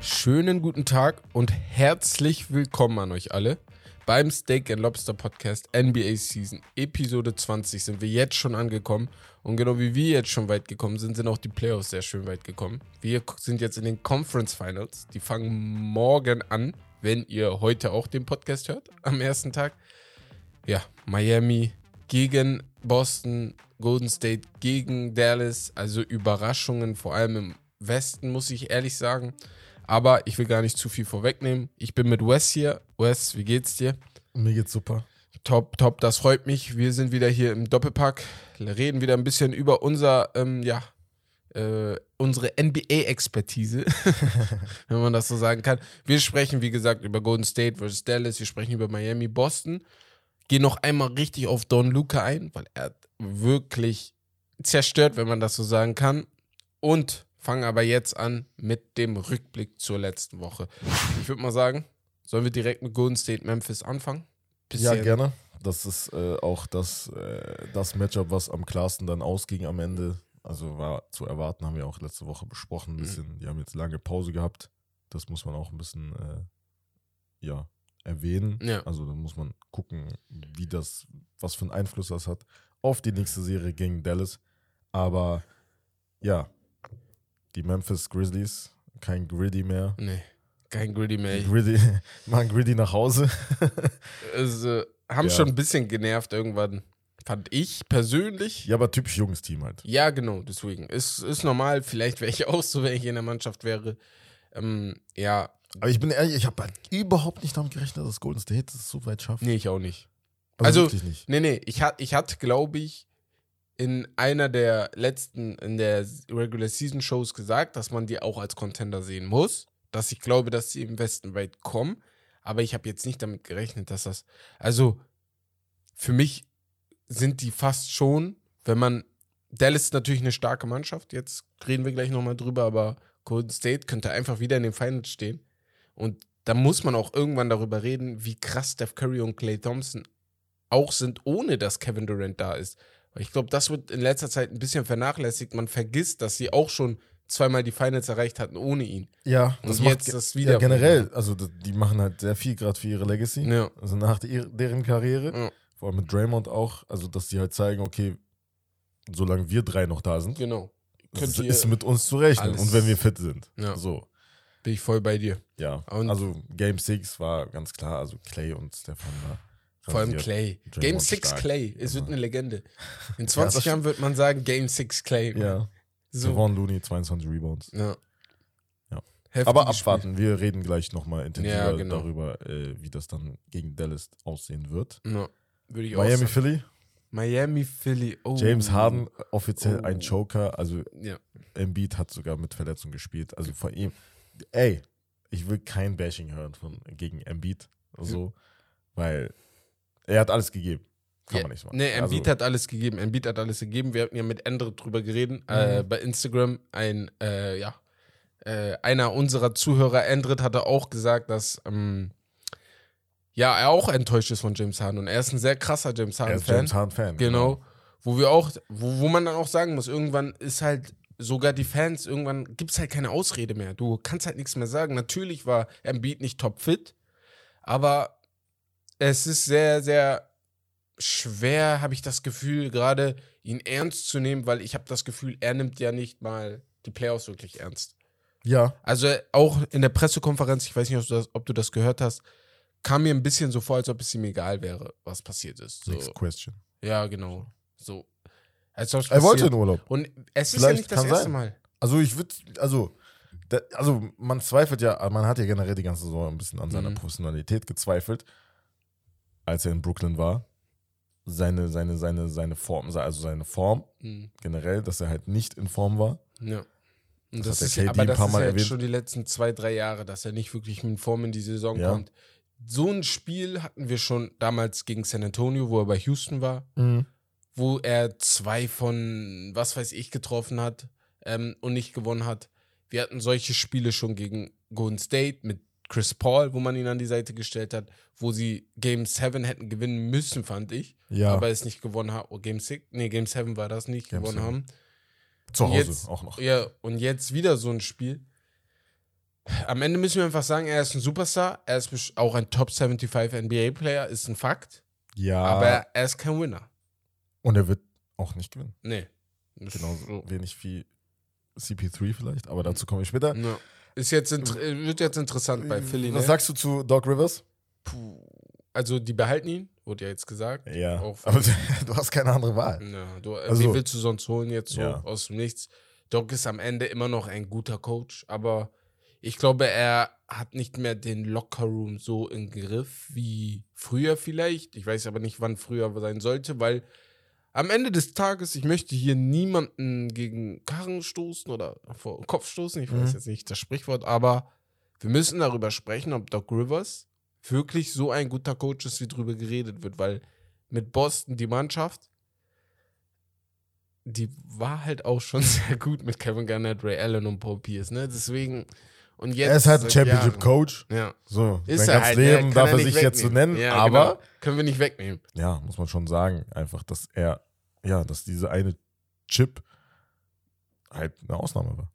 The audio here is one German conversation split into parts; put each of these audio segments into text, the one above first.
Schönen guten Tag und herzlich willkommen an euch alle. Beim Steak and Lobster Podcast NBA Season Episode 20 sind wir jetzt schon angekommen. Und genau wie wir jetzt schon weit gekommen sind, sind auch die Playoffs sehr schön weit gekommen. Wir sind jetzt in den Conference Finals. Die fangen morgen an, wenn ihr heute auch den Podcast hört, am ersten Tag. Ja, Miami gegen Boston, Golden State gegen Dallas. Also Überraschungen, vor allem im Westen, muss ich ehrlich sagen. Aber ich will gar nicht zu viel vorwegnehmen. Ich bin mit Wes hier. Wes, wie geht's dir? Mir geht's super. Top, top, das freut mich. Wir sind wieder hier im Doppelpack, reden wieder ein bisschen über unser, ähm, ja, äh, unsere NBA-Expertise, wenn man das so sagen kann. Wir sprechen, wie gesagt, über Golden State versus Dallas, wir sprechen über Miami, Boston. Gehen noch einmal richtig auf Don Luca ein, weil er wirklich zerstört, wenn man das so sagen kann. Und fangen aber jetzt an mit dem Rückblick zur letzten Woche. Ich würde mal sagen, sollen wir direkt mit Golden State Memphis anfangen? Bisschen. Ja, gerne. Das ist äh, auch das, äh, das Matchup, was am klarsten dann ausging am Ende. Also war zu erwarten, haben wir auch letzte Woche besprochen. Ein mhm. bisschen, mhm. die haben jetzt lange Pause gehabt. Das muss man auch ein bisschen äh, ja, erwähnen. Ja. Also da muss man gucken, wie das, was für einen Einfluss das hat auf die nächste Serie gegen Dallas. Aber ja, die Memphis Grizzlies, kein Griddy mehr. Nee, kein Griddy mehr. Griddy, machen Griddy nach Hause. also, haben ja. schon ein bisschen genervt irgendwann. Fand ich persönlich. Ja, aber typisch junges Team halt. Ja, genau, deswegen. Ist, ist normal, vielleicht wäre ich auch so, wenn ich in der Mannschaft wäre. Ähm, ja. Aber ich bin ehrlich, ich habe halt überhaupt nicht damit gerechnet, dass Golden State es so weit schafft. Nee, ich auch nicht. Also, also nicht. nee, nee, ich, ich hatte, glaube ich, in einer der letzten, in der Regular Season Shows gesagt, dass man die auch als Contender sehen muss. Dass ich glaube, dass sie im Westen weit kommen. Aber ich habe jetzt nicht damit gerechnet, dass das. Also, für mich sind die fast schon, wenn man. Dallas ist natürlich eine starke Mannschaft. Jetzt reden wir gleich nochmal drüber, aber Golden State könnte einfach wieder in den Finals stehen. Und da muss man auch irgendwann darüber reden, wie krass Steph Curry und Clay Thompson auch sind, ohne dass Kevin Durant da ist. Ich glaube, das wird in letzter Zeit ein bisschen vernachlässigt. Man vergisst, dass sie auch schon zweimal die Finals erreicht hatten ohne ihn. Ja, und das jetzt das wieder. Ja, generell, also die machen halt sehr viel gerade für ihre Legacy. Ja. Also nach der, deren Karriere. Ja. Vor allem mit Draymond auch. Also, dass die halt zeigen, okay, solange wir drei noch da sind, genau. Könnt ist mit uns zu rechnen. Und wenn wir fit sind. Ja. So. Bin ich voll bei dir. Ja. Und also Game 6 war ganz klar, also Clay und Stefan war vor allem Clay. Game 6 Clay. Es wird eine Legende. In 20 ja, Jahren wird man sagen Game 6 Clay. Ja. So. Devon Looney, 22 Rebounds. Ja. ja. Aber abwarten. Spiel. Wir reden gleich nochmal intensiver ja, genau. darüber, äh, wie das dann gegen Dallas aussehen wird. Ja. Würde ich Miami, Philly. Miami, Philly. Oh. James Harden, offiziell oh. ein Joker. Also, ja. Embiid hat sogar mit Verletzung gespielt. Also, von ihm. Ey, ich will kein Bashing hören von, gegen Embiid. So, weil er hat alles gegeben. Kann ja, man nicht machen. Nee, Embiid also, hat alles gegeben. Embiid hat alles gegeben. Wir hatten ja mit Endre drüber geredet. Äh, mhm. Äh, bei Instagram ein, äh, ja, äh, einer unserer Zuhörer, Endrit, hatte auch gesagt, dass ähm, ja, er auch enttäuscht ist von James Harden. Und er ist ein sehr krasser James Harden-Fan. James Harden-Fan. Genau. genau. Wo wir auch, wo, wo man dann auch sagen muss, irgendwann ist halt sogar die Fans, irgendwann gibt es halt keine Ausrede mehr. Du kannst halt nichts mehr sagen. Natürlich war Embiid nicht topfit, aber es ist sehr, sehr schwer, habe ich das Gefühl, gerade ihn ernst zu nehmen, weil ich habe das Gefühl, er nimmt ja nicht mal die Playoffs wirklich ernst. Ja. Also auch in der Pressekonferenz, ich weiß nicht, ob du das, ob du das gehört hast, kam mir ein bisschen so vor, als ob es ihm egal wäre, was passiert ist. So. Next question. Ja, genau. So. Als er wollte in Urlaub. Und es ist Vielleicht ja nicht das erste sein. Mal. Also ich würde, also, da, also man zweifelt ja, man hat ja generell die ganze Saison ein bisschen an seiner mhm. Professionalität gezweifelt als er in Brooklyn war, seine, seine, seine, seine Form, also seine Form mhm. generell, dass er halt nicht in Form war. Ja. Und das, das ist, KD aber das ist ja jetzt schon die letzten zwei, drei Jahre, dass er nicht wirklich mit Form in die Saison ja. kommt. So ein Spiel hatten wir schon damals gegen San Antonio, wo er bei Houston war, mhm. wo er zwei von was weiß ich getroffen hat ähm, und nicht gewonnen hat. Wir hatten solche Spiele schon gegen Golden State mit Chris Paul, wo man ihn an die Seite gestellt hat, wo sie Game 7 hätten gewinnen müssen, fand ich. Ja. Aber es nicht gewonnen haben. Oh, Game 6? Nee, Game 7 war das nicht, Game gewonnen 7. haben. Zu Hause jetzt, auch noch. Ja, und jetzt wieder so ein Spiel. Am Ende müssen wir einfach sagen, er ist ein Superstar, er ist auch ein Top 75 NBA-Player, ist ein Fakt, Ja. aber er ist kein Winner. und er wird auch nicht gewinnen. Nee. Genauso so. wenig wie CP3 vielleicht, aber dazu komme ich später. Ja. Ist jetzt wird jetzt interessant bei Philly. Was Ne? sagst du zu Doc Rivers? Puh. Also, die behalten ihn, wurde ja jetzt gesagt. Ja. Aber du hast keine andere Wahl. Ja, du, äh, Also- wie willst du sonst holen jetzt so Ja. aus dem Nichts? Doc ist am Ende immer noch ein guter Coach, aber ich glaube, er hat nicht mehr den Lockerroom so im Griff wie früher vielleicht. Ich weiß aber nicht, wann früher sein sollte, weil am Ende des Tages, ich möchte hier niemanden gegen Karren stoßen oder vor den Kopf stoßen, ich weiß Mhm. jetzt nicht das Sprichwort, aber wir müssen darüber sprechen, ob Doc Rivers wirklich so ein guter Coach ist, wie drüber geredet wird, weil mit Boston die Mannschaft, die war halt auch schon sehr gut mit Kevin Garnett, Ray Allen und Paul Pierce, ne? Deswegen und jetzt er ist halt ein Championship Coach. Ja. So, Ist sein er ganzes halt, Leben darf er sich jetzt so wegnehmen. nennen, Ja, aber genau. können wir nicht wegnehmen. ja, muss man schon sagen, einfach, dass er, ja, dass diese eine Chip halt eine Ausnahme war.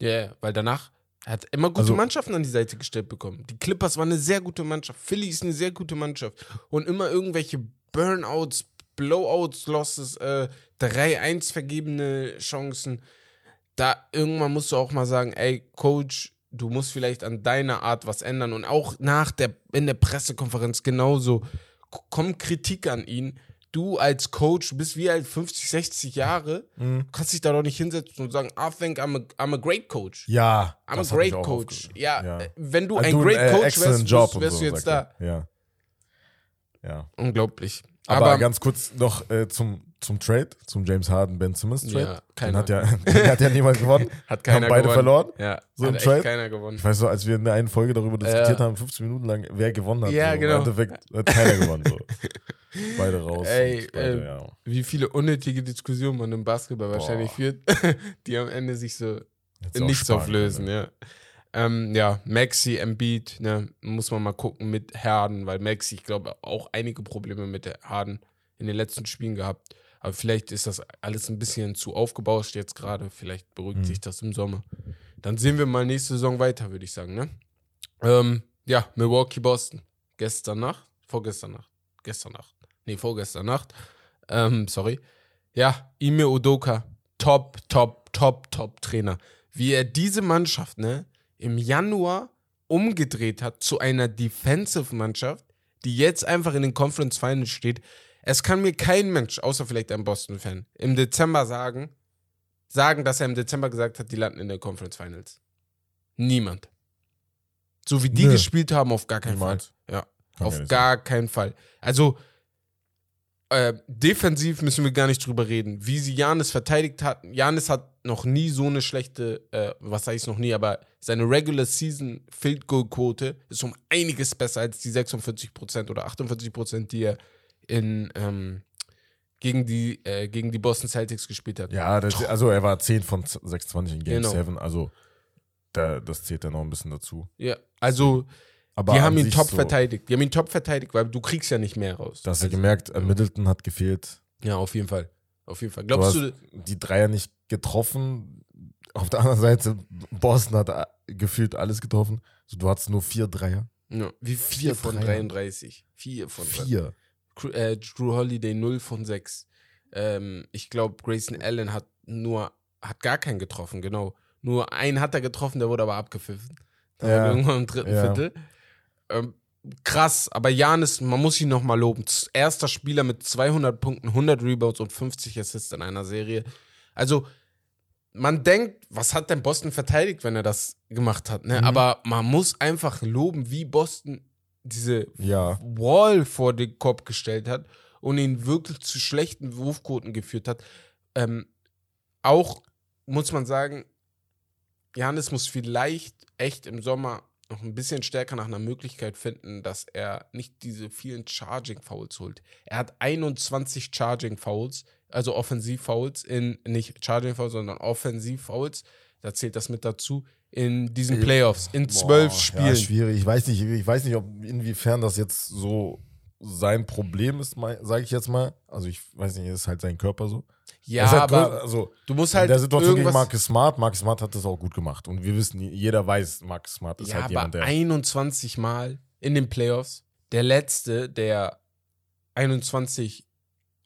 Ja, yeah, weil danach er hat immer gute Also- Mannschaften an die Seite gestellt bekommen. Die Clippers waren eine sehr gute Mannschaft. Philly ist eine sehr gute Mannschaft. Und immer irgendwelche Burnouts, Blowouts, Losses, äh, 3-1 vergebene Chancen. Da irgendwann musst du auch mal sagen, ey, Coach, du musst vielleicht an deiner Art was ändern. Und auch nach der, in der Pressekonferenz genauso. Kommt Kritik an ihn. Du als Coach, bist wie alt 50, 60 Jahre, Mhm. kannst dich da doch nicht hinsetzen und sagen, I think I'm a, I'm a great coach. Ja. I'm a great auch coach. Ja, Ja. wenn du Also ein du, great äh, Coach wärst, wärst, wärst so, du jetzt da. Ja. Ja. Unglaublich. Aber, Aber, ganz kurz noch äh, zum, zum Trade, zum James Harden Ben Simmons Trade. Ja, den hat ja, den hat ja niemand gewonnen. hat keiner haben beide gewonnen. verloren. Ja, So hat Trade? keiner gewonnen. Ich weiß so, als wir in der einen Folge darüber diskutiert Ja. haben, 15 Minuten lang, wer gewonnen hat. Ja, so. genau. Im Endeffekt hat keiner gewonnen. So. Beide raus. Ey, beide, äh, ja. Wie viele unnötige Diskussionen man im Basketball Boah. wahrscheinlich führt, die am Ende sich so in nichts auflösen, können, ja. Ähm, ja, Maxi, Embiid, ne, muss man mal gucken mit Harden, weil Maxi, ich glaube, auch einige Probleme mit Harden in den letzten Spielen gehabt. Aber vielleicht ist das alles ein bisschen zu aufgebauscht jetzt gerade. Vielleicht beruhigt Mhm. sich das im Sommer. Dann sehen wir mal nächste Saison weiter, würde ich sagen, ne? Ähm, ja, Milwaukee, Boston. Gestern Nacht, vorgestern Nacht, gestern Nacht, nee, vorgestern Nacht. Ähm, sorry. Ja, Ime Udoka, top, top, top, top Trainer. Wie er diese Mannschaft, ne, im Januar umgedreht hat zu einer Defensive-Mannschaft, die jetzt einfach in den Conference Finals steht. Es kann mir kein Mensch, außer vielleicht ein Boston-Fan, im Dezember sagen, sagen, dass er im Dezember gesagt hat, die landen in der Conference Finals. Niemand. So wie die Nö. gespielt haben, auf gar keinen Niemals. Fall. Ja. Kann Auf gar gar keinen Fall. Also, äh, defensiv müssen wir gar nicht drüber reden. Wie sie Janis verteidigt hat. Janis hat noch nie so eine schlechte, äh, was ich noch nie, aber seine Regular Season Field Goal Quote ist um einiges besser als die 46% oder 48%, die er in, ähm, gegen, die, äh, gegen die Boston Celtics gespielt hat. Ja, das, also er war 10 von 26 in Game Genau. 7, also da, das zählt dann noch ein bisschen dazu. Ja, also Aber die haben ihn top so, verteidigt. Die haben ihn top verteidigt, weil du kriegst ja nicht mehr raus. Da hast du Also, gemerkt, äh, Middleton hat gefehlt. Ja, auf jeden Fall. Auf jeden Fall. Du Glaubst hast du, die Dreier nicht getroffen. Auf der anderen Seite, Boston hat äh, gefühlt alles getroffen. Also du hattest nur vier Dreier. Ja, wie vier von Dreier. 33. Vier von Vier. Äh, Drew Holiday 0 von 6. Ähm, ich glaube, Grayson Allen hat nur, hat gar keinen getroffen, genau. Nur einen hat er getroffen, der wurde aber abgepfiffen. Ja. irgendwann im dritten Ja. Viertel. Ähm, krass, aber Janis, man muss ihn nochmal loben. Erster Spieler mit 200 Punkten, 100 Rebounds und 50 Assists in einer Serie. Also, man denkt, was hat denn Boston verteidigt, wenn er das gemacht hat? Ne? Mhm. Aber man muss einfach loben, wie Boston diese Ja. Wall vor den Kopf gestellt hat und ihn wirklich zu schlechten Wurfquoten geführt hat. Ähm, auch muss man sagen, Janis muss vielleicht echt im Sommer noch ein bisschen stärker nach einer Möglichkeit finden, dass er nicht diese vielen Charging-Fouls holt. Er hat 21 Charging-Fouls, also Offensiv-Fouls, in nicht Charging-Fouls, sondern Offensiv-Fouls. Da zählt das mit dazu in diesen Ey, Playoffs, in zwölf Spielen. Ja, schwierig. Ich weiß nicht, ich weiß nicht, ob inwiefern das jetzt so sein Problem ist, sage ich jetzt mal. Also ich weiß nicht, ist halt sein Körper so. Ja, halt aber also du musst halt in der Situation gegen Marcus Smart, Marcus Smart hat das auch gut gemacht. Und wir wissen, jeder weiß, Marcus Smart ist ja, halt jemand, der. 21 Mal in den Playoffs. Der letzte, der 21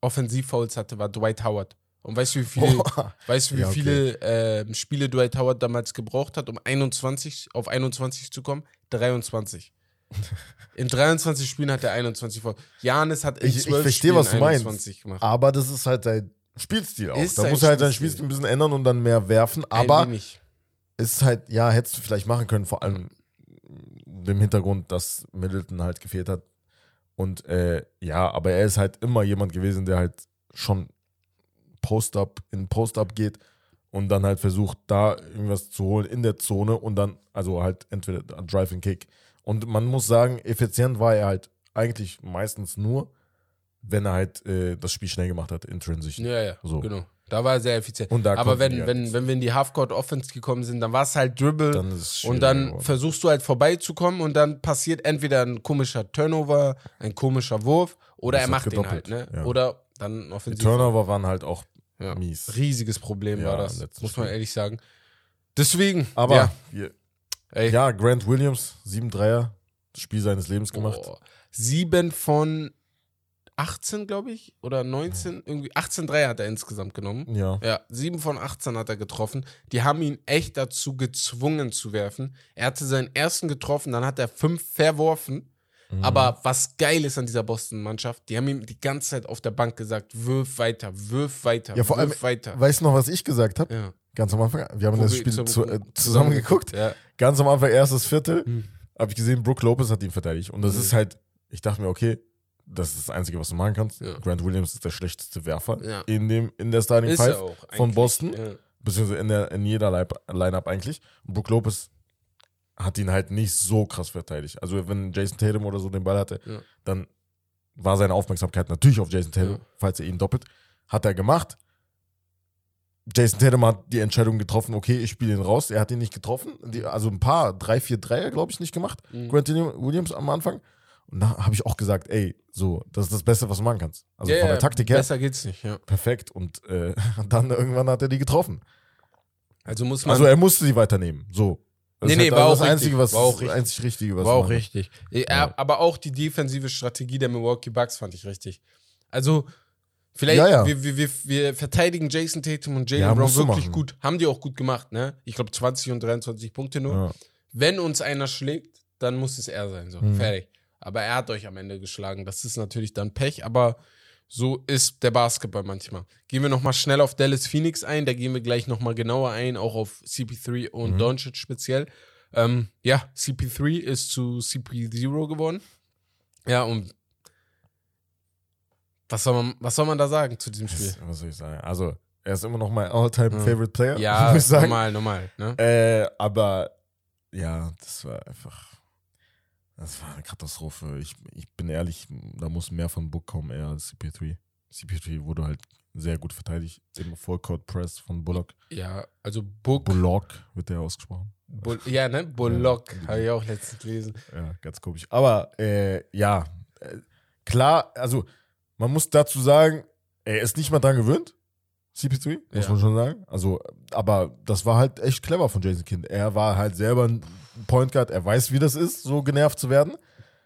Offensivfouls hatte, war Dwight Howard. Und weißt du, wie viele, weißt du, wie Ja, okay. viele ähm, Spiele Dwight Howard damals gebraucht hat, um 21 auf 21 zu kommen? 23. In 23 Spielen hat er 21 vor. Janis hat in Ich- ich 12 verstehe, Spielen was du meinst. 21 gemacht. Aber das ist halt sein Spielstil auch. Ist da muss er halt sein Spielstil. Ein bisschen ändern und dann mehr werfen. Aber ist halt, ja, hättest du vielleicht machen können, vor allem dem Hintergrund, dass Middleton halt gefehlt hat. Und äh, ja, aber er ist halt immer jemand gewesen, der halt schon Post-Up in Post-Up geht und dann halt versucht, da irgendwas zu holen in der Zone und dann, also halt entweder Drive and Kick. Und man muss sagen, effizient war er halt eigentlich meistens nur, wenn er halt äh, das Spiel schnell gemacht hat, in Transition. Ja, ja, So. genau. Da war er sehr effizient. Aber wenn, die halt- wenn, wenn wir in die Halfcourt-Offense gekommen sind, dann war es halt Dribble. dann Und dann geworden. versuchst du halt vorbeizukommen und dann passiert entweder ein komischer Turnover, ein komischer Wurf oder Das er macht den halt, ne? ja. Oder dann Die offensiv. Turnover waren halt auch Ja. mies. Riesiges Problem Ja, war das, muss man ehrlich sagen. Deswegen, Aber ja, ey, ja, Grant Williams, 7 Dreier, das Spiel seines Lebens gemacht. oh, sieben von 18, glaube ich, oder 19, irgendwie 18 Dreier hat er insgesamt genommen. Ja. Ja, sieben von 18 hat er getroffen. Die haben ihn echt dazu gezwungen zu werfen. Er hatte seinen ersten getroffen, dann hat er fünf verworfen. Mhm. Aber was geil ist an dieser Boston-Mannschaft, die haben ihm die ganze Zeit auf der Bank gesagt, wirf weiter, wirf weiter, Ja, vor wirf allem- weiter. Weißt du noch, was ich gesagt habe? Ja. Ganz am Anfang. Wir haben Wo das Spiel zu, äh, zusammen geguckt. Ja. Ganz am Anfang, erstes Viertel, Hm. habe ich gesehen, Brook Lopez hat ihn verteidigt. Und das Mhm. ist halt, ich dachte mir, okay, das ist das Einzige, was du machen kannst. Ja. Grant Williams ist der schlechteste Werfer Ja. in, dem, in der Starting Ist Five von. Boston. Ja. beziehungsweise in, der, in jeder Line- Line-Up eigentlich. Und Brook Lopez hat ihn halt nicht so krass verteidigt. Also wenn Jason Tatum oder so den Ball hatte, dann war seine Aufmerksamkeit natürlich auf Jason Tatum, falls er ihn doppelt. Hat er gemacht. Jason Tatum hat die Entscheidung getroffen, okay, ich spiele ihn raus. Er hat ihn nicht getroffen. Die, also ein paar, drei, vier Dreier, glaube ich, nicht gemacht. Mhm. Grant Williams am Anfang. Und da habe ich auch gesagt, ey, so, das ist das Beste, was du machen kannst. Also Ja, von der Taktik her, Besser geht's nicht, ja. perfekt. Und äh, dann irgendwann hat er die getroffen. Also muss man. Also er musste sie weiternehmen. So. Das Nee, nee, halt war das auch Einzige, richtig. was War auch das richtig. einzig Richtige, was war auch richtig. Ja. Aber auch die defensive Strategie der Milwaukee Bucks fand ich richtig. Also, vielleicht, Ja, ja. Wir, wir, wir, verteidigen Jason Tatum und Jalen Ja, Brown wirklich machen. gut. Haben die auch gut gemacht, ne? Ich glaube 20 und 23 Punkte nur. Wenn uns einer schlägt, dann muss es er sein. So, Mhm. fertig. Aber er hat euch am Ende geschlagen. Das ist natürlich dann Pech, aber so ist der Basketball manchmal. Gehen wir nochmal schnell auf Dallas Phoenix ein, da gehen wir gleich nochmal genauer ein, auch auf CP3 und Mhm. Doncic speziell. Ähm, ja, CP3 ist zu CP0 geworden. Ja, und was soll man, was soll man da sagen zu diesem Spiel? Was, was soll ich sagen? Also, er ist immer noch mein all-time Ja. favorite Player, Ja, muss ich sagen. normal, normal. Ne? Äh, aber ja, das war einfach. Das war eine Katastrophe. Ich, ich bin ehrlich, da muss mehr von Book kommen, eher als CP3. CP3 wurde halt sehr gut verteidigt. Immer Fullcourt Press von Bullock. Ja, also Book. Bullock wird der ausgesprochen. Bull, ja, ne? Bullock, Ja. habe ich auch letztens gelesen. Ja, ganz komisch. Aber äh, ja, äh, klar, also man muss dazu sagen, er ist nicht mal dran gewöhnt. CP3, muss Ja. man schon sagen. Also, aber das war halt echt clever von Jason Kidd. Er war halt selber ein Point Guard, er weiß, wie das ist, so genervt zu werden. Und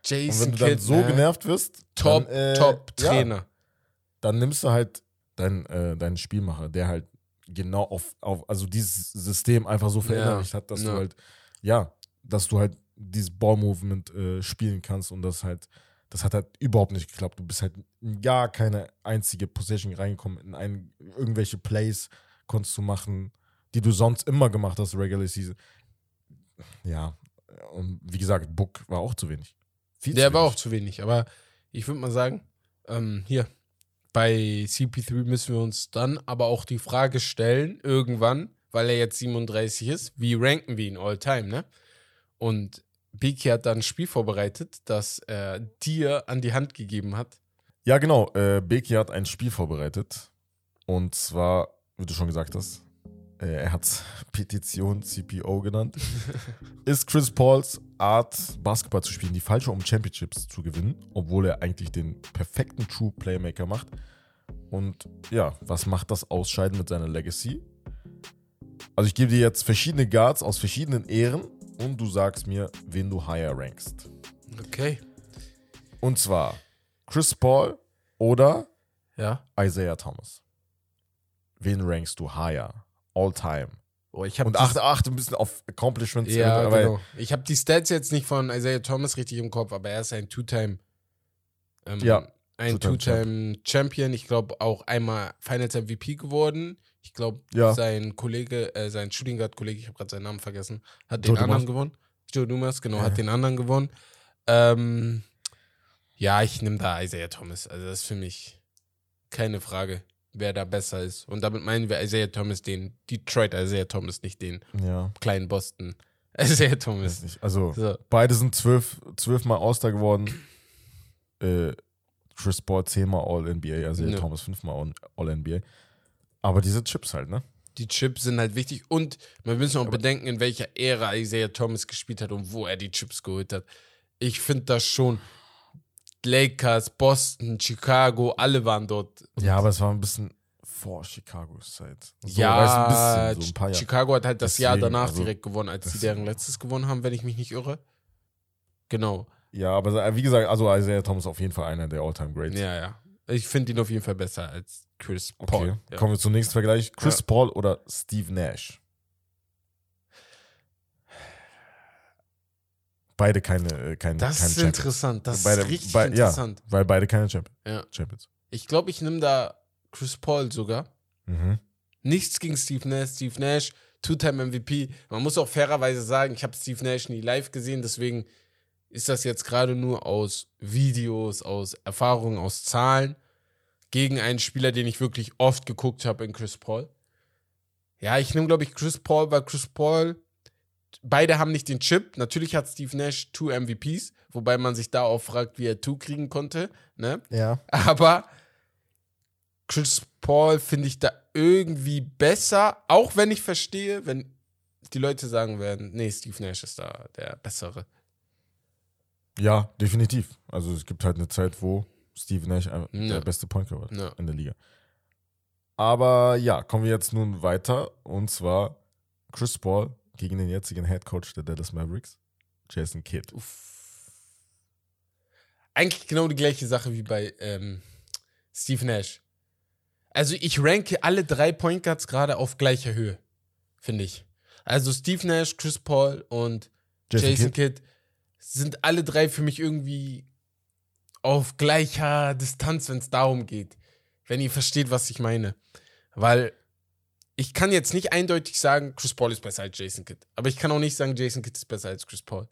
Jason wenn du dann Kidd, so ne? genervt wirst, Top, dann, äh, Top ja, Trainer. dann nimmst du halt deinen äh, deinen Spielmacher, der halt genau auf, auf also dieses System einfach so verinnerlicht hat, dass Ja. du halt, ja, dass du halt dieses Ball-Movement äh, spielen kannst und das halt, das hat halt überhaupt nicht geklappt. Du bist halt in gar keine einzige Possession reingekommen, in ein, irgendwelche Plays konntest du machen, die du sonst immer gemacht hast, Regular Season. Ja, und wie gesagt, Book war auch zu wenig. Viel Der zu war wenig. auch zu wenig, aber ich würde mal sagen, ähm, hier, bei CP3 müssen wir uns dann aber auch die Frage stellen, irgendwann, weil er jetzt 37 ist, wie ranken wir ihn all time, ne? Und Biki hat dann ein Spiel vorbereitet, das er dir an die Hand gegeben hat. Ja, genau. Äh, Beki hat ein Spiel vorbereitet. Und zwar, wie du schon gesagt hast, äh, er hat Petition CPO genannt. ist Chris Pauls Art Basketball zu spielen, die falsche, um Championships zu gewinnen, obwohl er eigentlich den perfekten True Playmaker macht. Und ja, was macht das Ausscheiden mit seiner Legacy? Also ich gebe dir jetzt verschiedene Guards aus verschiedenen Ehren und du sagst mir, wen du higher rankst. Okay. Und zwar Chris Paul oder Ja. Isaiah Thomas. Wen rankst du higher? All time. Oh, Und achte, achte ein bisschen auf Accomplishments. Ja, weil- genau. Ich habe die Stats jetzt nicht von Isaiah Thomas richtig im Kopf, aber er ist ein Two-Time. Ähm, Ja, Ein Two-Time Two-Time-Champion. Ich glaube auch einmal Finals MVP geworden. Ich glaube, Ja. sein Kollege, äh, sein Shooting Guard-Kollege, ich habe gerade seinen Namen vergessen, hat Joe den anderen Dumas. gewonnen. Joe Dumas, genau, Ja. hat den anderen gewonnen. Ähm, ja, ich nehme da Isaiah Thomas. Also das ist für mich keine Frage, wer da besser ist. Und damit meinen wir Isaiah Thomas, den Detroit Isaiah Thomas, nicht den Ja, kleinen Boston Isaiah Thomas. Also, So. beide sind zwölf, zwölfmal All-Star geworden. Äh, Chris Paul zehnmal All-NBA, also Ja. Thomas fünfmal All- All-NBA. Aber diese Chips halt, ne? Die Chips sind halt wichtig und wir müssen auch bedenken, in welcher Ära Isaiah Thomas gespielt hat und wo er die Chips geholt hat. Ich finde das schon. Lakers, Boston, Chicago, alle waren dort. Ja, aber es war ein bisschen vor Chicagos Zeit. So, ja, bisschen, so. Chicago hat halt das Jahr Deswegen, danach also, direkt gewonnen, als sie deren letztes gewonnen haben, wenn ich mich nicht irre. Genau. Ja, aber äh, wie gesagt, also Isaiah Thomas auf jeden Fall einer der All-Time Greats. Ja, ja. Ich finde ihn auf jeden Fall besser als Chris Okay, Paul. Ja. kommen wir zum nächsten Vergleich. Chris Ja. Paul oder Steve Nash? Beide keine, äh, kein, Das keine ist Champions. interessant. Das Beide- ist richtig bei- ja. interessant. Weil beide keine Champion, Ja. Champions. Ich glaube, ich nehme da Chris Paul sogar. Mhm. Nichts gegen Steve Nash. Steve Nash, Two-Time MVP. Man muss auch fairerweise sagen, ich habe Steve Nash nie live gesehen, deswegen ist das jetzt gerade nur aus Videos, aus Erfahrungen, aus Zahlen gegen einen Spieler, den ich wirklich oft geguckt habe in Chris Paul. Ja, ich nehme, glaube ich, Chris Paul, weil Chris Paul, beide haben nicht den Chip. Natürlich hat Steve Nash two MVPs, wobei man sich da auch fragt, wie er two kriegen konnte. Ne? Ja. Aber Chris Paul finde ich da irgendwie besser, auch wenn ich verstehe, wenn die Leute sagen werden, nee, Steve Nash ist da der bessere. Ja, definitiv. Also es gibt halt eine Zeit, wo Steve Nash Ja. der beste Point Guard war Ja. in der Liga. Aber ja, kommen wir jetzt nun weiter. Und zwar Chris Paul gegen den jetzigen Head Coach der Dallas Mavericks, Jason Kidd. Eigentlich genau die gleiche Sache wie bei ähm, Steve Nash. Also ich ranke alle drei Point Guards gerade auf gleicher Höhe, finde ich. Also Steve Nash, Chris Paul und Jason, Jason Kidd. Kidd sind alle drei für mich irgendwie auf gleicher Distanz, wenn es darum geht. Wenn ihr versteht, was ich meine. Weil ich kann jetzt nicht eindeutig sagen, Chris Paul ist besser als Jason Kidd. Aber ich kann auch nicht sagen, Jason Kidd ist besser als Chris Paul. Aber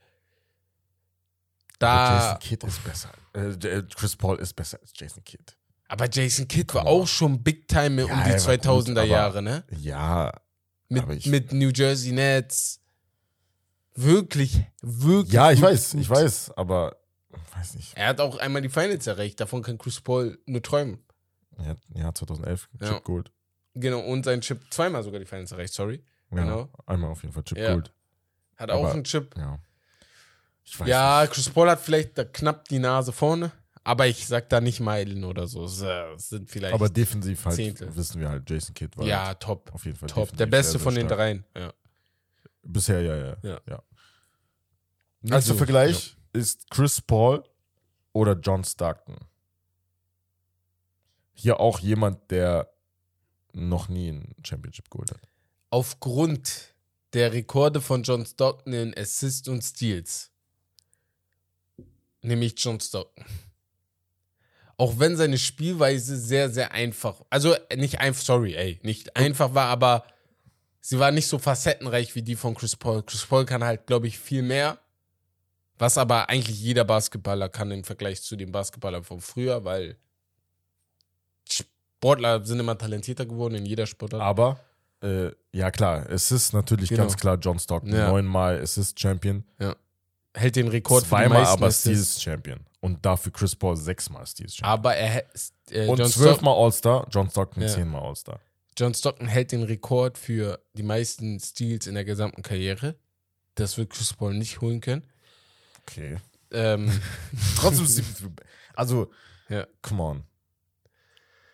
Da, Jason Kidd ist besser. Äh, J- Chris Paul ist besser als Jason Kidd. aber Jason Kidd war auch schon Big Time um Ja, die er war gut, 2000er aber- Jahre, ne? Ja, Mit, aber ich- mit New Jersey Nets. Wirklich, wirklich. ja, ich weiß, gut. ich weiß, aber weiß nicht. Er hat auch einmal die Finals erreicht. Davon kann Chris Paul nur träumen. Ja, ja 2011 Chip Ja. Gold. Genau, und sein Chip zweimal sogar die Finals erreicht, sorry. Ja, Genau. Einmal auf jeden Fall Chip Ja. Gold. Hat Aber- auch einen Chip. Ja. Ich weiß Ja, nicht. Chris Paul hat vielleicht da knapp die Nase vorne, aber ich sag da nicht Meilen oder so. Es äh, sind vielleicht. Aber defensiv halt Zehntel. wissen wir halt, Jason Kidd war ja, halt top. auf jeden Fall Top. Der beste sehr, sehr von den stark. dreien. Ja. Bisher, ja, ja. Ja. ja. Nächster Also, Vergleich ist Chris Paul oder John Stockton. Hier auch jemand, der noch nie ein Championship geholt hat. Aufgrund der Rekorde von John Stockton in Assists und Steals nehme ich John Stockton. Auch wenn seine Spielweise sehr, sehr einfach, also nicht einfach, sorry, ey, nicht einfach war, aber sie war nicht so facettenreich wie die von Chris Paul. Chris Paul kann halt, glaube ich, viel mehr, was aber eigentlich jeder Basketballer kann im Vergleich zu den Basketballern von früher, weil Sportler sind immer talentierter geworden in jeder Sportart. Aber, äh, ja klar, es ist natürlich Genau. ganz klar John Stockton. Ja. Neunmal Assist Champion, hält den Rekord für die zweimal meisten aber. Steals Champion. Und dafür Chris Paul sechsmal Steals Champion. Aber er äh, Und John, zwölfmal All-Star, John Stockton Ja. zehnmal All-Star. John Stockton hält den Rekord für die meisten Steals in der gesamten Karriere. Das wird Chris Paul nicht holen können. Okay. Ähm, Trotzdem CP3. Also, Ja. come on.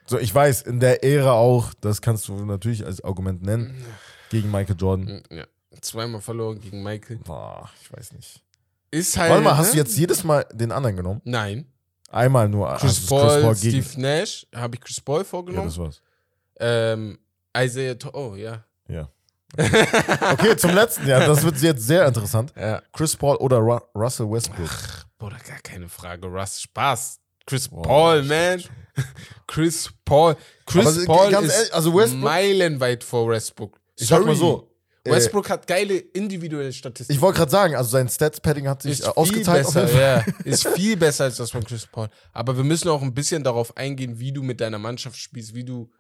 So, ich weiß, in der Ära auch, das kannst du natürlich als Argument nennen, gegen Michael Jordan. ja. Zweimal verloren gegen Michael. Boah, ich weiß nicht. Ist halt. Warte mal, hast ne? du jetzt jedes Mal den anderen genommen? Nein. Einmal nur. Chris hast du Paul, gegen. Steve Nash. Habe ich Chris Paul Ja, vorgenommen? das war's. Ähm, Isaiah. Oh, ja. Ja. Okay, zum letzten. Ja, das wird jetzt sehr interessant. Ja. Chris Paul oder Ru Russell Westbrook? Bruder, gar keine Frage. Russ, Spaß. Chris Boah, Paul, man. Chris Paul. Chris Aber Paul ist ehrlich, also Westbrook- meilenweit vor Westbrook. Ich sag mal so. äh, Westbrook hat geile individuelle Statistiken. Ich wollte gerade sagen, also sein Stats-Padding hat sich ist äh, viel besser, ja. Ist viel besser als das von Chris Paul. Aber wir müssen auch ein bisschen darauf eingehen, wie du mit deiner Mannschaft spielst, wie du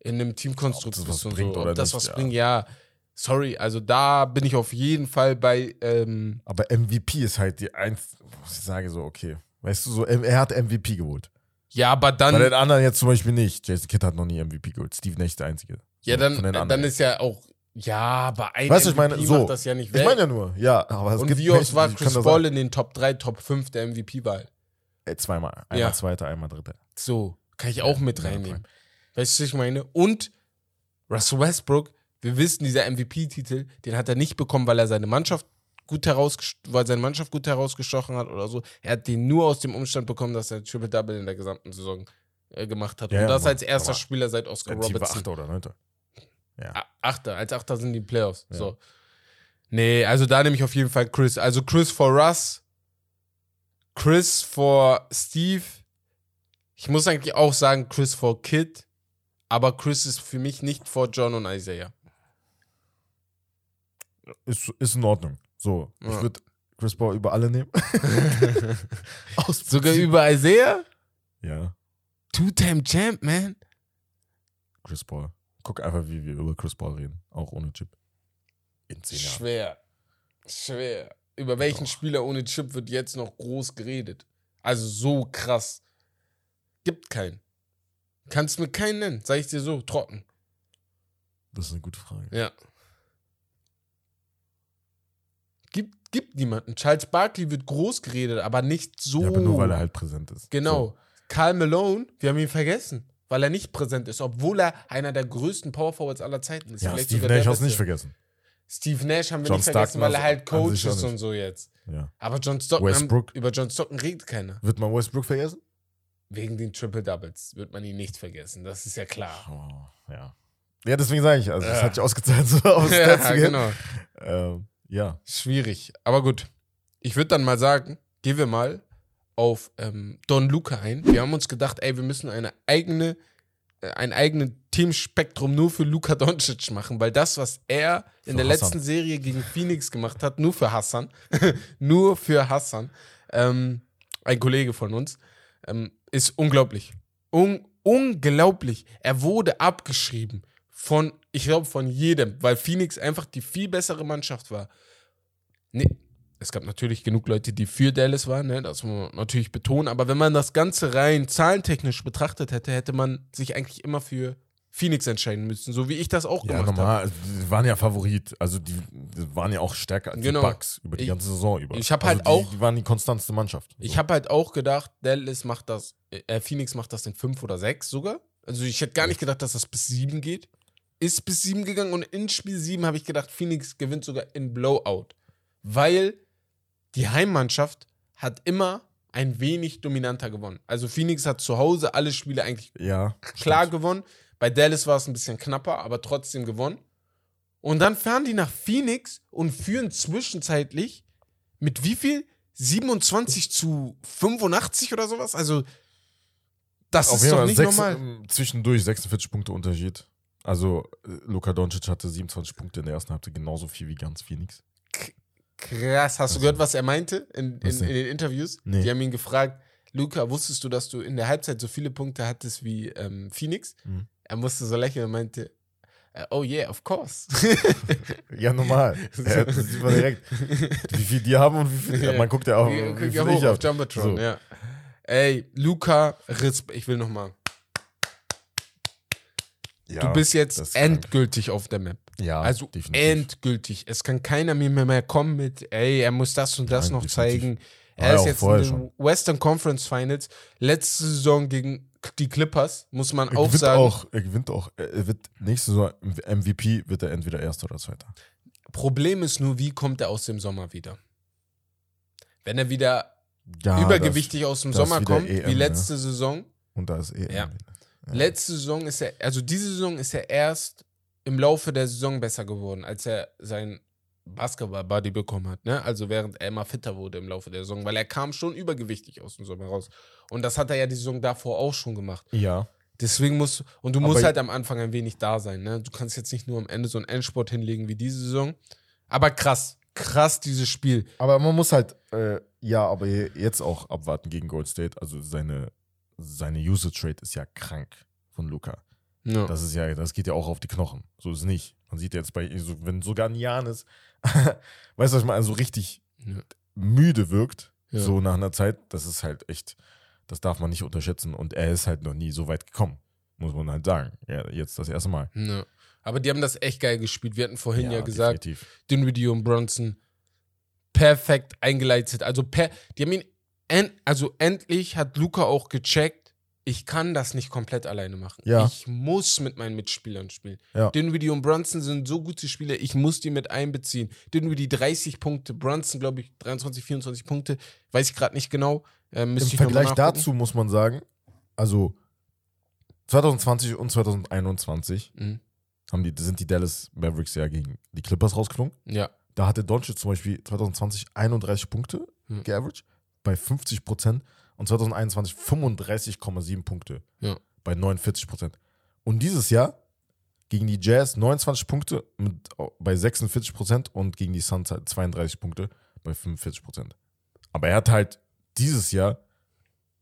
in einem Teamkonstrukt Ob das bist was und bringt so. oder Ob das nicht, was ja. bringt, ja. Sorry, also da bin ich auf jeden Fall bei. Ähm, Aber MVP ist halt die eins, ich sage so, okay. Weißt du, so, er hat MVP geholt. ja, aber dann. Bei den anderen jetzt zum Beispiel nicht. Jason Kidd hat noch nie MVP geholt. Steve Nash der Einzige. ja, So, dann, dann ist ja auch. Ja, aber ein Weißt du, ich meine, MVP so. macht das ja nicht Ich weg. meine ja nur, ja, aber es und gibt wie oft war Chris Paul in den Top 3, Top 5 der MVP-Wahl? Ey, zweimal. Einmal Ja. Zweiter, einmal Dritter. So, kann ich auch mit reinnehmen. Weißt du, was ich meine? Und Russell Westbrook, wir wissen, dieser MVP-Titel, den hat er nicht bekommen, weil er seine Mannschaft gut herausgestochen, weil seine Mannschaft gut herausgestochen hat oder so. Er hat den nur aus dem Umstand bekommen, dass er Triple-Double in der gesamten Saison äh, gemacht hat. Ja, Und ja, das aber- als erster Spieler seit Oscar war Robertson. Achter oder Neunter. A- Achter, als Achter sind die Playoffs. Ja. So. Nee, also da nehme ich auf jeden Fall Chris. Also Chris for Russ, Chris for Steve. Ich muss eigentlich auch sagen Chris for Kid, aber Chris ist für mich nicht vor John und Isaiah. Ist, ist in Ordnung. So, ich Ja. würde Chris Paul über alle nehmen. Sogar über Isaiah? Ja, Two-Time Champ, man. Chris Paul. Guck einfach, wie wir über Chris Paul reden. Auch ohne Chip. In zehn Jahren. Schwer. Schwer. Über welchen Spieler ohne Chip wird jetzt noch groß geredet? Also so krass. Gibt keinen. Kannst mir keinen nennen, sag ich dir so, trocken. Das ist eine gute Frage. Ja. Gibt, gibt niemanden. Charles Barkley wird groß geredet, aber nicht so. Ja, aber nur weil er halt präsent ist. Genau. Karl Malone, wir haben ihn vergessen, weil er nicht präsent ist, obwohl er einer der größten Power Forwards aller Zeiten ist. So. Ja, Vielleicht Steve Nash hast du nicht vergessen. Steve Nash haben wir John nicht vergessen, Stockton weil er halt Coach ist und so jetzt. Ja. Aber John Stockton? Haben, über John Stockton redet keiner. Wird man Westbrook vergessen? Wegen den Triple Doubles wird man ihn nicht vergessen. Das ist ja klar. Oh, ja. Ja, deswegen sage ich, also das Ja. hat sich ausgezahlt, so aufs ja, genau. Ähm, ja. Schwierig. Aber gut. Ich würde dann mal sagen, gehen wir mal auf ähm, Don Luca ein. Wir haben uns gedacht, ey, wir müssen eine eigene, äh, ein eigenes Teamspektrum nur für Luka Doncic machen, weil das, was er in Für der Hassan. letzten Serie gegen Phoenix gemacht hat, nur für Hassan, nur für Hassan, ähm, ein Kollege von uns, ähm, ist unglaublich. Un unglaublich. Er wurde abgeschrieben von, ich glaube, von jedem, weil Phoenix einfach die viel bessere Mannschaft war. Nee, es gab natürlich genug Leute, die für Dallas waren, ne? das muss man natürlich betonen, aber wenn man das Ganze rein zahlentechnisch betrachtet hätte, hätte man sich eigentlich immer für Phoenix entscheiden müssen, so wie ich das auch Ja, gemacht habe. normal. Die waren ja Favorit. Also die, die waren ja auch stärker als Genau. die Bucks über die Ich- ganze Saison über. ich hab also halt die, auch- Die waren die konstantste Mannschaft. So. Ich habe halt auch gedacht, Dallas macht das, äh, Phoenix macht das in fünf oder sechs sogar. Also ich hätte gar nicht gedacht, dass das bis sieben geht. Ist bis sieben gegangen und in Spiel sieben habe ich gedacht, Phoenix gewinnt sogar in Blowout. Weil die Heimmannschaft hat immer ein wenig dominanter gewonnen. Also Phoenix hat zu Hause alle Spiele eigentlich ja, klar stimmt. gewonnen. Bei Dallas war es ein bisschen knapper, aber trotzdem gewonnen. Und dann fahren die nach Phoenix und führen zwischenzeitlich mit wie viel? 27 zu 85 oder sowas? Also, das Auf ist doch nicht sechs, normal. ähm, zwischendurch 46 Punkte Unterschied. Also äh, Luka Doncic hatte 27 Punkte in der ersten Halbzeit, genauso viel wie ganz Phoenix. Krass. Hast du gehört, was er meinte in, in, in den Interviews? Nee. Die haben ihn gefragt, Luca, wusstest du, dass du in der Halbzeit so viele Punkte hattest wie ähm, Phoenix? Mhm. Er musste so lächeln und meinte, äh, oh yeah, of course. Ja, normal. man direkt, wie viel die haben und wie viel. Ja, man guckt ja auch, Ja, wie viel hoch ich auf. Jumbotron, So. ja. Ey, Luca, Respekt, ich will nochmal. Ja, du bist jetzt ist krank. endgültig auf der Map. Ja, Also definitiv. endgültig. Es kann keiner mehr, mehr kommen mit, ey, er muss das und das Nein, noch definitiv. zeigen. Er ja ist jetzt in den schon. Western Conference Finals. Letzte Saison gegen die Clippers, muss man Er auch gewinnt sagen. auch, er gewinnt auch, er wird nächste Saison MVP, wird er entweder Erster oder Zweiter. Problem ist nur, wie kommt er aus dem Sommer wieder? Wenn er wieder Ja, übergewichtig aus dem das Sommer kommt, EM, wie letzte Saison. Das, und da ist eh Ja. Ja. Letzte Saison ist er, also diese Saison ist er erst im Laufe der Saison besser geworden, als er sein Basketball-Buddy bekommen hat. Ne? Also während er immer fitter wurde im Laufe der Saison, weil er kam schon übergewichtig aus dem Sommer raus. Und das hat er ja die Saison davor auch schon gemacht. Ja. Deswegen musst und du Aber musst ich- halt am Anfang ein wenig da sein. Ne? Du kannst jetzt nicht nur am Ende so einen Endsport hinlegen wie diese Saison. Aber krass, krass dieses Spiel. Aber man muss halt, äh, ja, aber jetzt auch abwarten gegen Gold State. Also seine, seine Usage Rate ist ja krank von Luca. Ja. Das ist ja, das geht ja auch auf die Knochen. So ist es nicht. Man sieht jetzt bei, so, wenn sogar ein Janis, weißt du, was ich meine, so richtig Ja. müde wirkt, Ja. so nach einer Zeit, das ist halt echt, das darf man nicht unterschätzen. Und er ist halt noch nie so weit gekommen, muss man halt sagen. Ja, jetzt das erste Mal. Ja. Aber die haben das echt geil gespielt. Wir hatten vorhin ja, gesagt. Dinwiddie und Bronson perfekt eingeleitet. Also, per, die haben ihn, en, also endlich hat Luca auch gecheckt, ich kann das nicht komplett alleine machen. Ja. Ich muss mit meinen Mitspielern spielen. Ja. Dinwiddie und Bronson sind so gute Spieler, ich muss die mit einbeziehen. Dinwiddie 30 Punkte, Bronson, glaube ich, 23, 24 Punkte, weiß ich gerade nicht genau. Äh, Im Vergleich dazu muss man sagen, also 2020 und 2021 Mhm. haben die, sind die Dallas Mavericks ja gegen die Clippers rausgeflogen. Ja. Da hatte Doncic zum Beispiel 2020 31 Punkte Mhm. geaveraged bei 50 Prozent und 2021 35,7 Punkte Ja. bei 49 Prozent. Und dieses Jahr gegen die Jazz 29 Punkte mit, bei 46 Prozent und gegen die Suns halt 32 Punkte bei 45 Prozent. Aber er hat halt dieses Jahr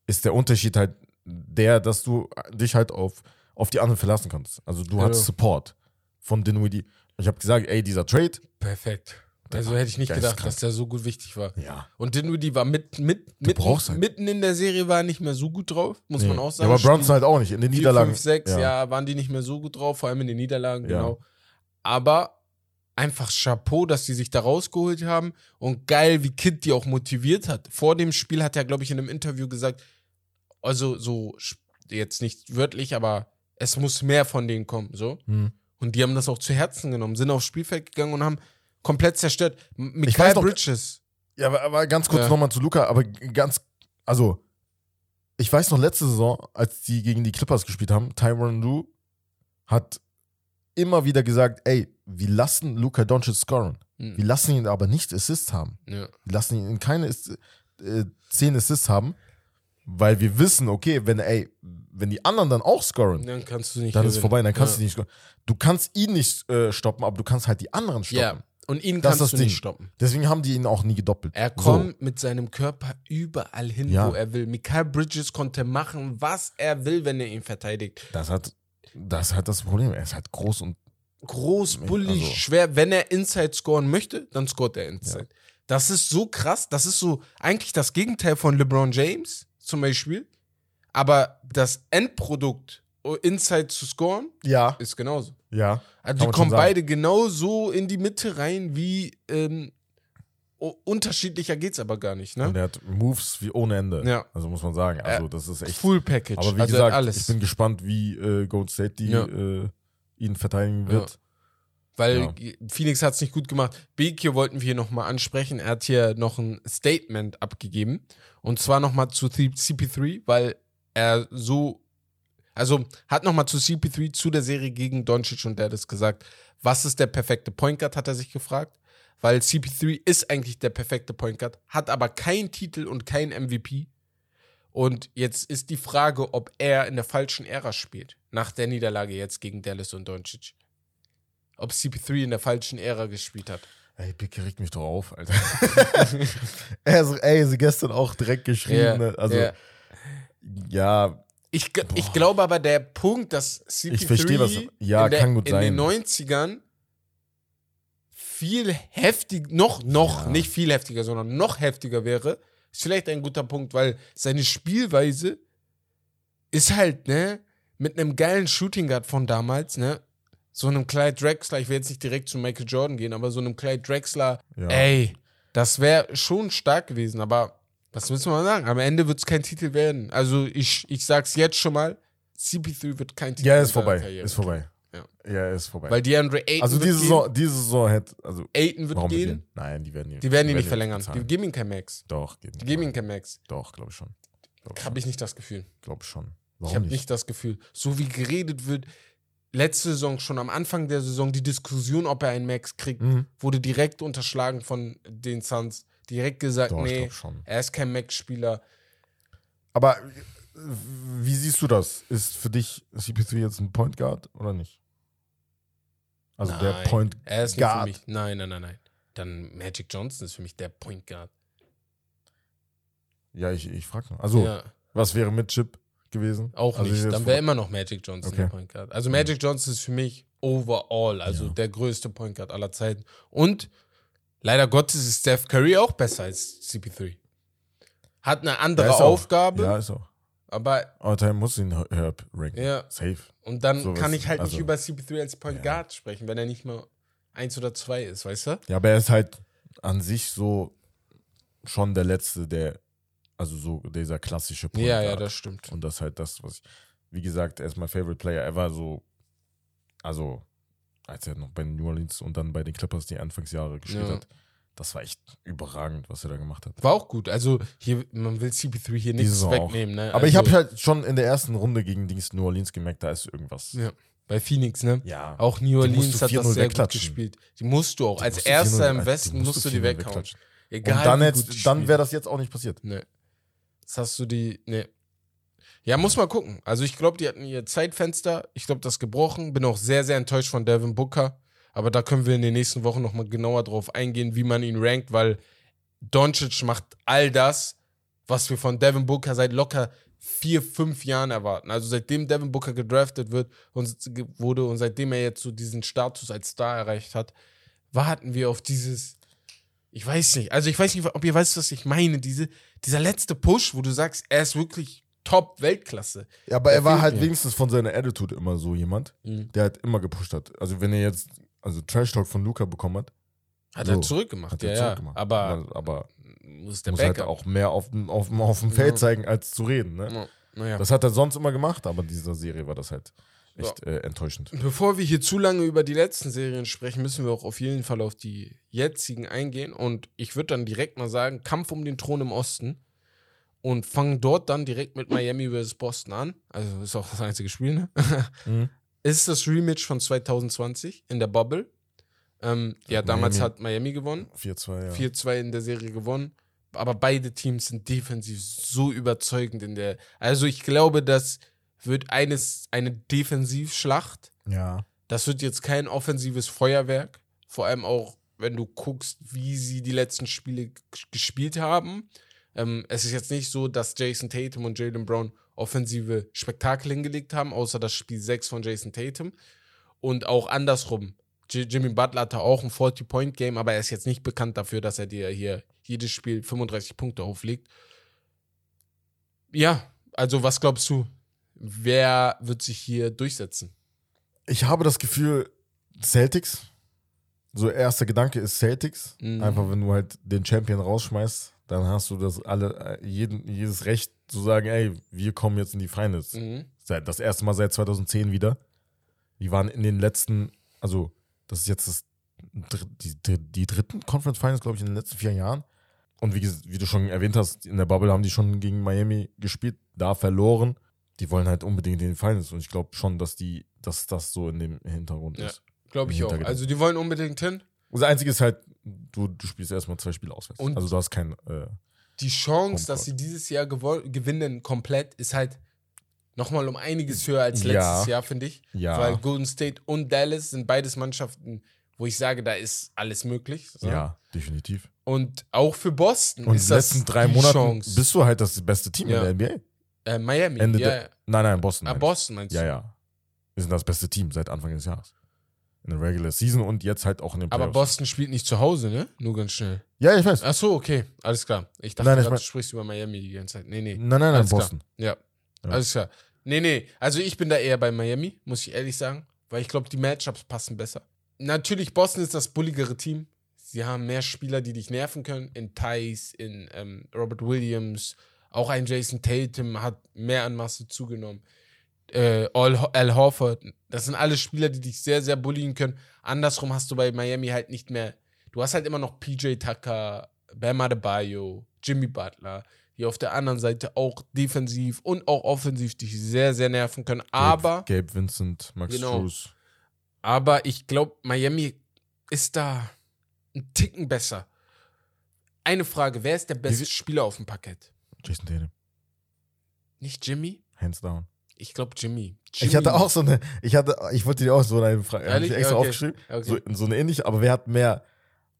ist der Unterschied halt der, dass du dich halt auf, auf die anderen verlassen kannst. Also du Ja. hast Support von Dinwiddie. Ich habe gesagt, ey, dieser Trade, Perfekt. Also hätte ich nicht gedacht, Geisteskrank. dass der so gut wichtig war. ja, Und Dinwiddie war mit, mit, mitten, halt- mitten in der Serie war nicht mehr so gut drauf, muss man auch sagen. Ja, aber Brunson halt auch nicht. In den Niederlagen. 5, 6, ja. waren die nicht mehr so gut drauf, vor allem in den Niederlagen, Ja. genau. Aber einfach Chapeau, dass die sich da rausgeholt haben und geil, wie Kid die auch motiviert hat. Vor dem Spiel hat er, glaube ich, in einem Interview gesagt, also so, jetzt nicht wörtlich, aber es muss mehr von denen kommen, so. Hm. Und die haben das auch zu Herzen genommen, sind aufs Spielfeld gegangen und haben komplett zerstört. Mikael noch- Bridges. Ja, aber, aber ganz kurz Ja. nochmal zu Luca, aber ganz, also, ich weiß noch, letzte Saison, als die gegen die Clippers gespielt haben, Tyron Lue hat immer wieder gesagt, ey, wir lassen Luca Doncic scoren. Hm, Wir lassen ihn aber nicht Assists haben. Ja. Wir lassen ihn keine äh, 10 Assists haben, weil wir wissen, okay, wenn, ey, wenn die anderen dann auch scoren, Dann kannst du nicht dann ist es vorbei, dann kannst ja. du nicht scoren. Du kannst ihn nicht äh, stoppen, aber du kannst halt die anderen stoppen. Ja, und ihn Das kannst das du nicht Ding. stoppen. Deswegen haben die ihn auch nie gedoppelt. Er So. kommt mit seinem Körper überall hin, Ja. wo er will. Mikael Bridges konnte machen, was er will, wenn er ihn verteidigt. Das hat, das hat das Problem. Er ist halt groß und Groß, bullig, Also- schwer. Wenn er Inside scoren möchte, dann scoret er Inside. Das ist so krass. Das ist so eigentlich das Gegenteil von LeBron James zum Beispiel. Aber das Endprodukt, oh, Inside zu scoren, ja, ist genauso. Ja. Also die kommen beide genauso in die Mitte rein, wie ähm, unterschiedlicher geht's aber gar nicht, ne? Und er hat Moves wie ohne Ende. Ja. Also muss man sagen. Also das ist echt. Full Package. Aber wie also gesagt, alles. ich bin gespannt, wie äh, Gold State die Ja. äh, ihn verteidigen wird. Weil Ja. Phoenix hat es nicht gut gemacht. Bekir wollten wir hier nochmal ansprechen. Er hat hier noch ein Statement abgegeben. Und zwar nochmal zu C- CP3, weil er so. Also hat nochmal zu CP3 zu der Serie gegen Doncic und es gesagt. Was ist der perfekte Point Guard, hat er sich gefragt. Weil CP3 ist eigentlich der perfekte Point Guard, hat aber keinen Titel und kein MVP. Und jetzt ist die Frage, ob er in der falschen Ära spielt. Nach der Niederlage jetzt gegen Dallas und Doncic ob CP3 in der falschen Ära gespielt hat. Ey, Picky regt mich doch auf, Alter. er ist, ey, sie gestern auch direkt geschrieben. Ja, ne? Also, ja. ja, Ich, ich glaube aber, der Punkt, dass CP3 Ich verstehe, was- ja, in, der, in den 90ern viel heftig, noch, noch, Ja. nicht viel heftiger, sondern noch heftiger wäre, ist vielleicht ein guter Punkt, weil seine Spielweise ist halt, ne, mit einem geilen Shooting Guard von damals, ne? So einem Clyde Drexler, ich will jetzt nicht direkt zu Michael Jordan gehen, aber so einem Clyde Drexler, Ja. ey, das wäre schon stark gewesen, aber was müssen wir mal sagen? Am Ende wird es kein Titel werden. Also ich, ich sag's jetzt schon mal, CP3 wird kein Titel Ja, in ist vorbei. Karriere Ist vorbei. Ja. Ja, ist vorbei. Weil DeAndre Ayton also wird diese Saison, diese Saison hätte, also Ayton wird gehen, gehen? Nein, die werden ihn, die werden ihn nicht verlängern. Die bezahlen. geben ihm kein Max. Doch, geben Die geben ihm kein Max. Doch, glaube ich schon. Glaube Habe ich nicht das Gefühl. glaub ich schon. Ich Warum habe nicht? nicht das Gefühl. So wie geredet wird, letzte Saison schon am Anfang der Saison, die Diskussion, ob er einen Max kriegt, Mhm. wurde direkt unterschlagen von den Suns. Direkt gesagt, Doch, nee, er ist kein Max-Spieler. Aber äh, wie siehst du das? Ist für dich CP3 jetzt ein Point Guard oder nicht? Also der Nein, Point Er ist nicht für Guard. mich. Nein, nein, nein, nein. Dann Magic Johnson ist für mich der Point Guard. Ja, ich, ich frage nur. Also, Ja, was wäre mit Chip gewesen? auch also nicht. Dann wäre immer noch Magic Johnson Okay. der Point Guard. Also Magic Johnson ist für mich overall, also Ja. der größte Point Guard aller Zeiten. Und leider Gottes ist Steph Curry auch besser als CP3. Hat eine andere Ja, ist auch. Aufgabe, Ja, ist auch. aber Aber Time muss ihn Herb ranken. Ja. Safe. und dann So kann was- ich halt nicht also- über CP3 als Point Ja. Guard sprechen, wenn er nicht mal eins oder zwei ist, weißt du? Ja, aber er ist halt an sich so schon der Letzte, der, also so dieser klassische Point Ja, ja, Guard. das stimmt. Und das ist halt das, was ich, wie gesagt, er ist mein Favorite Player. Er war so, also, als er noch bei New Orleans und dann bei den Clippers die Anfangsjahre gespielt Ja. hat, das war echt überragend, was er da gemacht hat. War auch gut. Also hier, man will CP3 hier nichts wegnehmen, ne? Aber ich also, habe halt schon in der ersten Runde gegen Dings New Orleans gemerkt, da ist irgendwas. Ja. bei Phoenix, ne? Ja. Auch New Orleans hat 4-0 das sehr gut gespielt. Die musst du auch. Die Als erster 4-0 im Westen musst musst du die 4-0 weghauen. Egal. Und dann, jetzt, dann wäre das jetzt auch nicht passiert. Nee. Das hast du die. Nee. Ja, muss mal gucken. Also ich glaube, die hatten ihr Zeitfenster. Ich glaube, das gebrochen. Bin auch sehr, sehr enttäuscht von Devin Booker. Aber da können wir in den nächsten Wochen nochmal genauer drauf eingehen, wie man ihn rankt, weil Doncic macht all das, was wir von Devin Booker seit locker vier, fünf Jahren erwarten. Also seitdem Devin Booker gedraftet wird und wurde und seitdem er jetzt so diesen Status als Star erreicht hat, warten wir auf dieses, ich weiß nicht, also ich weiß nicht, ob ihr weißt, was ich meine, diese, dieser letzte Push, wo du sagst, er ist wirklich top Weltklasse. Ja, aber Der er war halt mir. wenigstens von seiner Attitude immer so jemand, Mhm. der halt immer gepusht hat. Also wenn er jetzt also Trash Talk von Luca bekommen hat, Hat So, er zurückgemacht, hat ja, er ja. zurückgemacht. Aber aber, aber muss der muss halt auch mehr auf dem, auf auf dem Feld Ja. zeigen, als zu reden. Ne? Ja. Das hat er sonst immer gemacht, aber in dieser Serie war das halt echt äh, enttäuschend. Bevor wir hier zu lange über die letzten Serien sprechen, müssen wir auch auf jeden Fall auf die jetzigen eingehen. Und ich würde dann direkt mal sagen, Kampf um den Thron im Osten. Und fangen dort dann direkt mit Miami vs. Boston an. Also ist auch das einzige Spiel, ne? Mhm. ist das Rematch von 2020 in der Bubble. Ähm, ja, Hat damals Miami- hat Miami gewonnen. 4-2, ja. 4-2 in der Serie gewonnen. Aber beide Teams sind defensiv so überzeugend in der. Also ich glaube, das wird eines eine Defensivschlacht. ja. Das wird jetzt kein offensives Feuerwerk. Vor allem auch, wenn du guckst, wie sie die letzten Spiele gespielt haben. Ähm, es ist jetzt nicht so, dass Jason Tatum und Jalen Brown offensive Spektakel hingelegt haben, außer das Spiel 6 von Jason Tatum. Und auch andersrum. J Jimmy Butler hatte auch ein 40-Point-Game, aber er ist jetzt nicht bekannt dafür, dass er dir hier jedes Spiel 35 Punkte auflegt. Ja, also was glaubst du? Wer wird sich hier durchsetzen? Ich habe das Gefühl, Celtics. So erster Gedanke ist Celtics. Mhm. Einfach, wenn du halt den Champion rausschmeißt, dann hast du das alle, äh, jeden, jedes Recht zu sagen, ey, wir kommen jetzt in die Finals. Mhm. Seit, das erste Mal seit 2010 wieder. Die waren in den letzten, also das ist jetzt das, die, die, die dritten Conference Finals, glaube ich, in den letzten vier Jahren. Und wie, wie du schon erwähnt hast, in der Bubble haben die schon gegen Miami gespielt, da verloren. Die wollen halt unbedingt in den Finals und ich glaube schon, dass die, dass das so in dem Hintergrund Ja. ist. Glaube ich auch. Also die wollen unbedingt hin. Das Einzige ist halt, du, du spielst erstmal zwei Spiele auswärts. Und- also du hast kein, äh, Die Chance, dass sie dieses Jahr gewinnen komplett, ist halt nochmal um einiges höher als Ja. letztes Jahr, finde ich. ja, Weil Golden State und Dallas sind beides Mannschaften, wo ich sage, da ist alles möglich. So. ja, definitiv. Und auch für Boston Und in ist den das letzten drei die Monaten Chance. bist du halt das beste Team Ja. in der NBA. äh, Miami. Ende ja, der, nein, nein, Boston. ah. Boston meinst du? Ja, ja. Wir sind das beste Team seit Anfang des Jahres. In der Regular Season und jetzt halt auch in den Aber Playoffs. Boston spielt nicht zu Hause, ne? Nur ganz schnell. Ja, ich weiß. Ach so, okay. Alles klar. Ich dachte, Nein, ich grad, mein- du sprichst über Miami die ganze Zeit. Nee, nee. Nein, nein, nein, Alles klar. Boston. Ja, Ja. alles klar. Nee, nee. Also ich bin da eher bei Miami, muss ich ehrlich sagen. Weil ich glaube, die Matchups passen besser. Natürlich, Boston ist das bulligere Team. Sie haben mehr Spieler, die dich nerven können. In Thais, in ähm, Robert Williams. Auch ein Jason Tatum hat mehr an Masse zugenommen. Äh, Al, Horford. Das sind alle Spieler, die dich sehr, sehr bulligen können. Andersrum hast du bei Miami halt nicht mehr. Du hast halt immer noch PJ Tucker, Bam Adebayo, Jimmy Butler, die auf der anderen Seite auch defensiv und auch offensiv dich sehr, sehr nerven können. Aber. Gabe, Gabe Vincent, Max Genau. Struz. Aber ich glaube, Miami ist da ein Ticken besser. Eine Frage: Wer ist der beste Spieler auf dem Parkett? Jason Tatum. Nicht Jimmy? Hands down. Ich glaube Jimmy. Ich Jimmy. hatte auch so eine, ich hatte, ich wollte dir auch so eine Frage, habe ich extra Okay. aufgeschrieben. Okay. So, so eine ähnliche, aber wer hat mehr,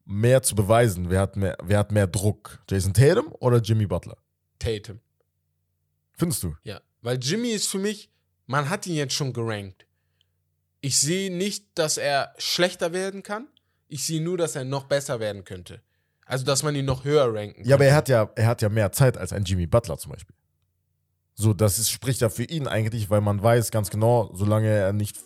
mehr zu beweisen? Wer hat mehr, wer hat mehr Druck? Jason Tatum oder Jimmy Butler? Tatum. Findest du? Ja. Weil Jimmy ist für mich, man hat ihn jetzt schon gerankt. Ich sehe nicht, dass er schlechter werden kann. Ich sehe nur, dass er noch besser werden könnte. Also, dass man ihn noch höher ranken kann. Ja, aber er hat ja, er hat ja mehr Zeit als ein Jimmy Butler zum Beispiel. So, das ist, spricht ja für ihn eigentlich, weil man weiß ganz genau, solange er nicht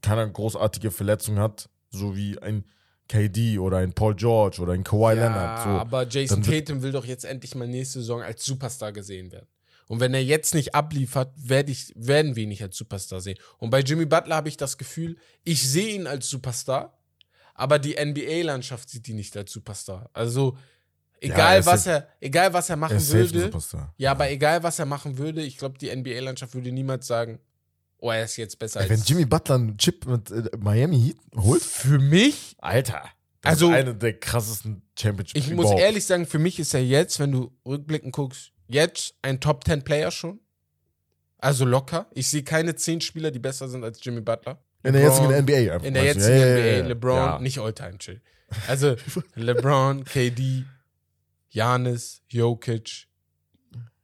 keine großartige Verletzung hat, so wie ein KD oder ein Paul George oder ein Kawhi Ja, Leonard. So. aber Jason Tatum will doch jetzt endlich mal nächste Saison als Superstar gesehen werden. Und wenn er jetzt nicht abliefert, werd ich, werden wir ihn nicht als Superstar sehen. Und bei Jimmy Butler habe ich das Gefühl, ich sehe ihn als Superstar, aber die NBA-Landschaft sieht ihn nicht als Superstar. Also, egal, er ist was, ja- er, egal was er er machen ein würde, Superstar. ja, aber egal was er machen würde, ich glaube, die NBA-Landschaft würde niemals sagen, oh, er ist jetzt besser Ey, als wenn Jimmy Butler einen Chip mit äh, Miami Heat holt, Für mich Alter. Das Also- ist eine der krassesten Championships Ich muss überhaupt. ehrlich sagen, für mich ist er jetzt, wenn du rückblickend guckst, jetzt ein Top 10 Player schon. Also locker. Ich sehe keine 10 Spieler, die besser sind als Jimmy Butler. in der jetzigen LeBron- NBA einfach. In der jetzigen Ja, ja, NBA, ja, ja. LeBron, Ja. nicht Alltime chill. Also LeBron, KD, Janis, Jokic,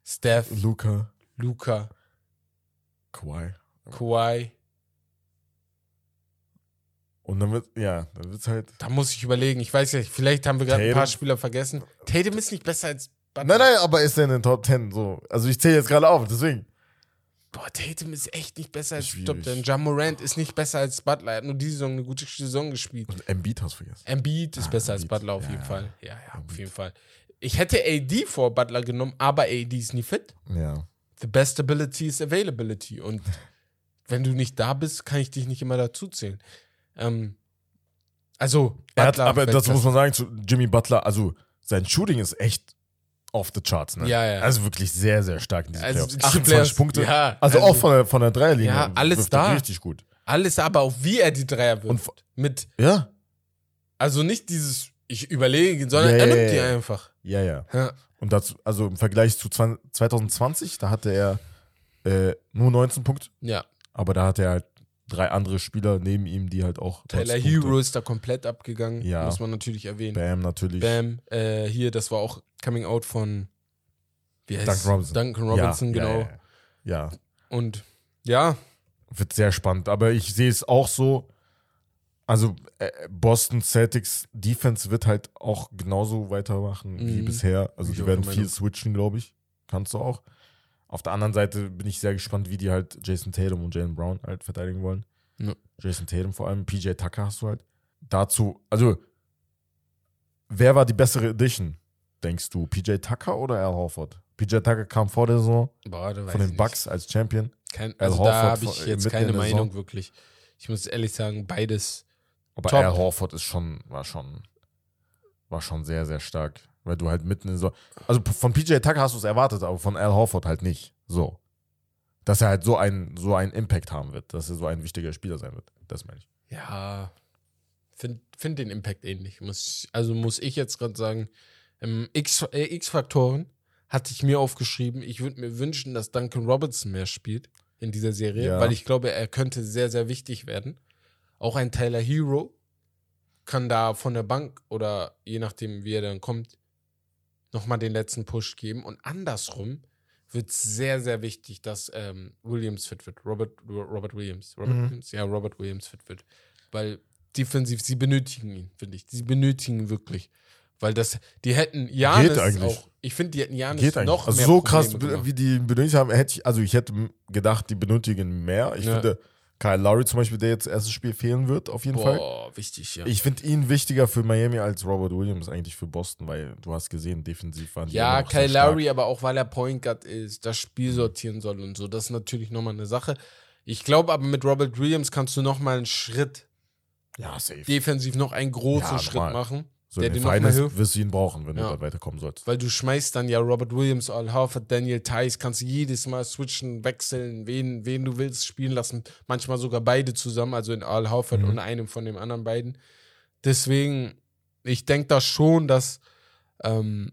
Steph, Luca, Luca, Kawhi. Kawhi. Und dann wird, ja, dann wird's halt. Da muss ich überlegen. Ich weiß ja, nicht, vielleicht haben wir gerade ein paar Spieler vergessen. Tatum ist nicht besser als Butler. Nein, nein, aber ist er in den Top 10 so? Also ich zähle jetzt gerade auf, deswegen. Boah, Tatum ist echt nicht besser als 10. Ja Morant ist nicht besser als Butler. Er hat nur diese Saison eine gute Saison gespielt. Und Embiid hast du vergessen. Embiid ist Ah, besser als Embiid. Butler auf Ja, jeden. Fall. Ja, ja, auf Embiid. jeden Fall. Ich hätte AD vor Butler genommen, aber AD ist nie fit. Ja. The best ability is availability. Und wenn du nicht da bist, kann ich dich nicht immer dazu zählen. Ähm, also, Er hat, Butler aber das Weltklasse. muss man sagen zu Jimmy Butler, also sein Shooting ist echt off the charts, ne? Ja, ja. Also wirklich sehr, sehr stark in diesen Also Playoffs. diese 28 Playoffs, Punkte. ja, also, also- auch von der, von der Dreierlinie. Ja, alles da. Richtig gut. Alles aber auch, wie er die Dreier wirft. Und- Mit, Ja. also nicht dieses, ich überlege, sondern Ja, er ja, nimmt die ja. einfach. Ja, ja. Ja. Und dazu, also im Vergleich zu 20, 2020, da hatte er äh, nur 19 Punkte, ja. aber da hatte er halt drei andere Spieler neben ihm, die halt auch. Taylor 20 Punkte- Hero ist da komplett abgegangen, Ja. muss man natürlich erwähnen. Bam natürlich. Bam, äh, hier, das war auch Coming Out von wie heißt Duncan Robinson. Duncan Robinson, genau. Ja, Und ja, wird sehr spannend. Aber ich sehe es auch so. Also äh, Boston Celtics Defense wird halt auch genauso weitermachen wie Mhm. bisher. Also ich die werden viel switchen, glaube ich. Kannst du auch. Auf der anderen Seite bin ich sehr gespannt, wie die halt Jason Tatum und Jalen Brown halt verteidigen wollen. Ja. Jason Tatum vor allem, PJ Tucker hast du halt. Dazu, also wer war die bessere Edition, denkst du? PJ Tucker oder Al Horford? PJ Tucker kam vor der Saison boah, von den Bucks als Champion. Kein, Al also da habe ich jetzt keine Meinung wirklich. Ich muss ehrlich sagen, beides. Aber Top. Al Horford ist schon, war schon, war schon sehr, sehr stark. Weil du halt mitten in so. Also von PJ Tucker hast du es erwartet, aber von Al Horford halt nicht. So. Dass er halt so einen, so einen Impact haben wird, dass er so ein wichtiger Spieler sein wird. Das meine ich. Ja, finde find den Impact ähnlich. Muss, ich- also muss ich jetzt gerade sagen, ähm, X- äh, X-Faktoren hatte ich mir aufgeschrieben. Ich würde mir wünschen, dass Duncan Robinson mehr spielt in dieser Serie, Ja. weil ich glaube, er könnte sehr, sehr wichtig werden. Auch ein Tyler Hero kann da von der Bank oder je nachdem, wie er dann kommt, nochmal den letzten Push geben. Und andersrum wird es sehr, sehr wichtig, dass ähm, Williams fit wird. Robert, Robert Williams. Robert Mhm. Williams? Ja, Robert Williams fit wird. Weil defensiv, sie benötigen ihn, finde ich. Sie benötigen ihn wirklich. Weil das, die hätten Janis auch. Ich finde, die hätten Janis Geht eigentlich. noch also mehr so Probleme krass, gemacht. wie die benötigt haben, hätte ich, also ich hätte gedacht, die benötigen mehr. Ich Ja. finde, Kyle Lowry zum Beispiel, der jetzt erstes Spiel fehlen wird, auf jeden Fall. Boah, wichtig, ja. Ich finde ihn wichtiger für Miami als Robert Williams eigentlich für Boston, weil du hast gesehen, defensiv waren die Ja, Kyle. Lowry, aber auch weil er Point Guard ist, das Spiel sortieren soll und so. Das ist natürlich nochmal eine Sache. Ich glaube aber mit Robert Williams kannst du nochmal einen Schritt Ja, safe. defensiv noch einen großen Ja, Schritt machen, so der den hilft. wirst du ihn brauchen, wenn Ja. du da weiterkommen sollst. Weil du schmeißt dann ja Robert Williams, Al Horford, Daniel Tice, kannst du jedes Mal switchen, wechseln, wen, wen du willst spielen lassen. Manchmal sogar beide zusammen, also in Al Horford Mhm. und einem von den anderen beiden. Deswegen, ich denke da schon, dass, ähm,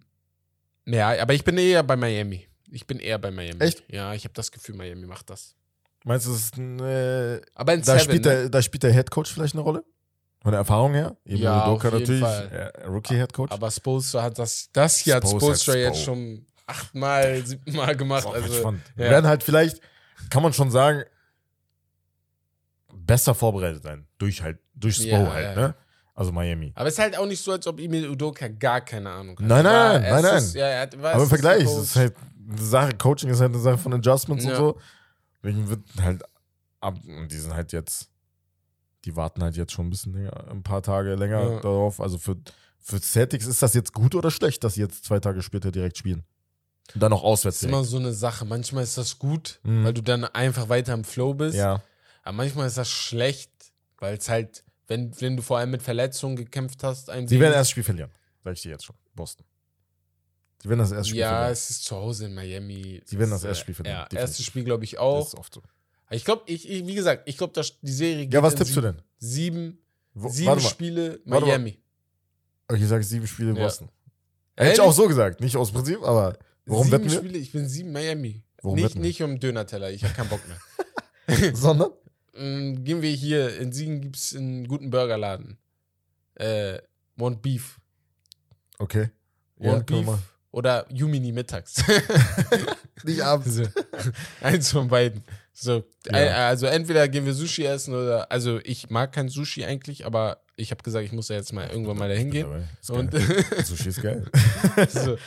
ja, aber ich bin eher bei Miami. Ich bin eher bei Miami. Echt? Ja, ich habe das Gefühl, Miami macht das. Meinst du, das ist ein, äh, Aber in da, Seven, spielt ne? der, da spielt der Head Coach vielleicht eine Rolle? Von der Erfahrung her? Eben Ja, jeden natürlich, äh, Rookie-Head Coach. aber Spolstra hat das, das hier hat Spolstra hat Spolstra jetzt Spo. schon achtmal, siebenmal gemacht. Ist auch Also, spannend. ja. Wir werden halt vielleicht, kann man schon sagen, besser vorbereitet sein. Durch halt, durch Spo Ja, halt, ja, ne? Also Miami. Aber es ist halt auch nicht so, als ob Emil Udoka gar keine Ahnung hat. Nein, nein, nein, nein. erstes- Ja, hat, Aber im Vergleich, es ist halt eine Sache, Coaching ist halt eine Sache von Adjustments und so. Deswegen wird halt ab, und die sind halt jetzt, die warten halt jetzt schon ein bisschen länger, ein paar Tage länger Ja. darauf. Also für, für Celtics ist das jetzt gut oder schlecht, dass sie jetzt zwei Tage später direkt spielen? Und dann noch Das auswärts ist immer direkt. so eine Sache. Manchmal ist das gut, Mhm. weil du dann einfach weiter im Flow bist. Ja, Aber manchmal ist das schlecht, weil es halt, wenn, wenn du vor allem mit Verletzungen gekämpft hast, ein sie werden erst Spiel verlieren. Sag ich dir jetzt schon. Boston. Sie werden das erste Spiel Ja, verlieren. es ist zu Hause in Miami. Sie werden das ist, erste äh, Spiel verlieren, Ja, erstes Spiel glaube ich Das auch. ist oft so. Ich glaube, ich, ich, wie gesagt, ich glaube, dass die Serie Ja, was tippst du sieben- denn? Sieben, Wo, sieben. Spiele Warte. Miami. Ich sage sieben Spiele Ja. Boston. Hätte ich auch so gesagt. Nicht aus Prinzip, aber warum sieben wetten wir? Spiele, ich bin sieben Miami. Warum nicht, nicht um Döner-Teller, ich habe keinen Bock mehr. Sondern? Mm, gehen wir hier, in Siegen gibt es einen guten Burgerladen. Äh, Want Beef. Okay. Want wir Beef oder Jumini mittags. Nicht abends. Eins von beiden. So, Ja. äh, also entweder gehen wir Sushi essen oder, also ich mag kein Sushi eigentlich, aber ich habe gesagt, ich muss ja jetzt mal irgendwann mal dahin gehen. Und. Sushi ist geil. so.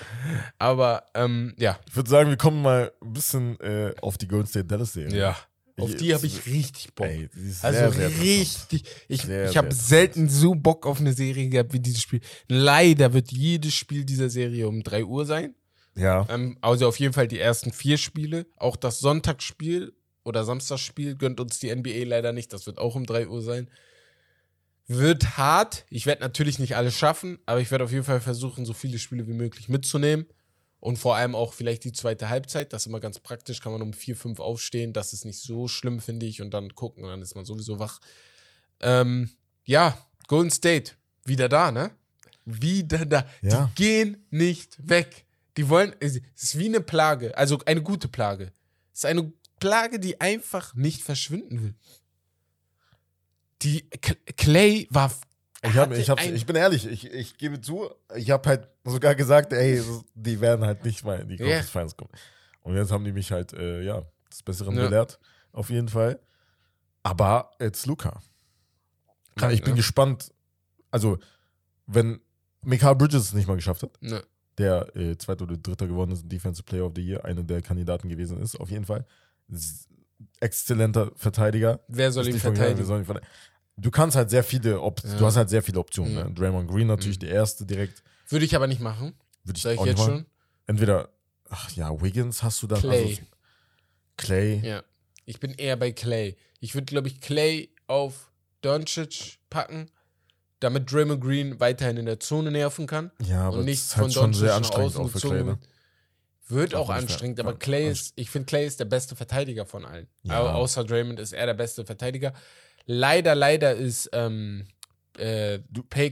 Aber ähm, ja, Ich würde sagen, wir kommen mal ein bisschen äh, auf die Golden State Dallas Serie. ja. Auf die habe ich richtig Bock. Ey, Also sehr, sehr richtig. Ich, Sehr, ich habe selten so Bock auf eine Serie gehabt wie dieses Spiel. Leider wird jedes Spiel dieser Serie um 3 Uhr sein. Ja. Ähm, also auf jeden Fall die ersten vier Spiele. Auch das Sonntagsspiel oder Samstagsspiel gönnt uns die NBA leider nicht. Das wird auch um 3 Uhr sein. Wird hart. Ich werde natürlich nicht alles schaffen, aber ich werde auf jeden Fall versuchen, so viele Spiele wie möglich mitzunehmen. Und vor allem auch vielleicht die zweite Halbzeit. Das ist immer ganz praktisch. Kann man um 4, 5 aufstehen. Das ist nicht so schlimm, finde ich. Und dann gucken. Und dann ist man sowieso wach. Ähm, ja, Golden State. Wieder da, ne? Wieder da. Ja. Die gehen nicht weg. Die wollen, es ist wie eine Plage, also eine gute Plage. Es ist eine Plage, die einfach nicht verschwinden will. Die Clay war. Ich, hab, ich, ich bin ehrlich, ich, ich gebe zu, ich habe halt sogar gesagt, ey, die werden halt nicht mal in die Ja. Conference Finals kommen. Und jetzt haben die mich halt, äh, ja, des Besseren Ja. belehrt, auf jeden Fall. Aber jetzt Luca. Krank, ich bin ne? gespannt, also, wenn Mikael Bridges es nicht mal geschafft hat, der äh, zweiter oder dritter geworden ist, Defensive Player of the Year, einer der Kandidaten gewesen ist, auf jeden Fall. Exzellenter Verteidiger. wer soll Ist ihn von verteidigen? sollen ihn verteidigen. Du kannst halt sehr viele, Op Ja. du hast halt sehr viele Optionen. Ja. Ne? Draymond Green natürlich Mhm. der erste direkt. Würde ich aber nicht machen, Würde ich sag ich auch nicht jetzt schon. Entweder, ach ja, Wiggins hast du dann. Clay. Also, Clay. Ja. Ich bin eher bei Clay. Ich würde, glaube ich, Clay auf Doncic packen, damit Draymond Green weiterhin in der Zone nerven kann. Ja, aber und das nicht ist von halt schon Doncic sehr anstrengend auch für Clay. Ne? Wird. Auch auch anstrengend, aber Clay ist, ich finde, Clay ist der beste Verteidiger von allen. Ja. Aber außer Draymond ist er der beste Verteidiger. Leider, leider ist ähm, äh,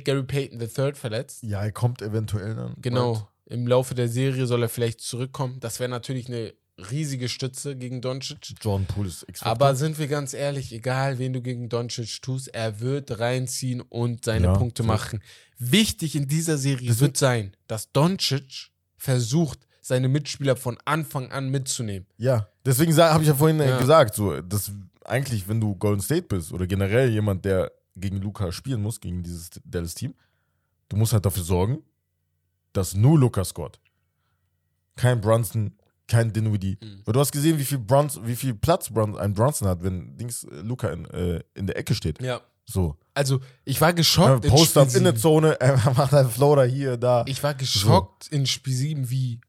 Gary Payton III verletzt. Ja, er kommt eventuell dann. Genau. Im Laufe der Serie soll er vielleicht zurückkommen. Das wäre natürlich eine riesige Stütze gegen Doncic. John Poole ist x Aber sind wir ganz ehrlich, egal wen du gegen Doncic tust, er wird reinziehen und seine Ja, Punkte safe. machen. Wichtig in dieser Serie Das wird sein, dass Doncic versucht, seine Mitspieler von Anfang an mitzunehmen. Ja, deswegen habe ich ja vorhin äh, Ja. gesagt, so, dass eigentlich, wenn du Golden State bist oder generell jemand, der gegen Luca spielen muss, gegen dieses Dallas-Team, du musst halt dafür sorgen, dass nur Luca scored. Kein Brunson, kein Dinwiddie. Mhm. Weil du hast gesehen, wie viel, Brunson, wie viel Platz Brun ein Brunson hat, wenn Dings äh, Luca in, äh, in der Ecke steht. Ja. So. Also, ich war Ja, geschockt. in Post-up Spiel in der. Zone, er macht einen Floater hier, da. Ich war geschockt in Spiel 7, wie.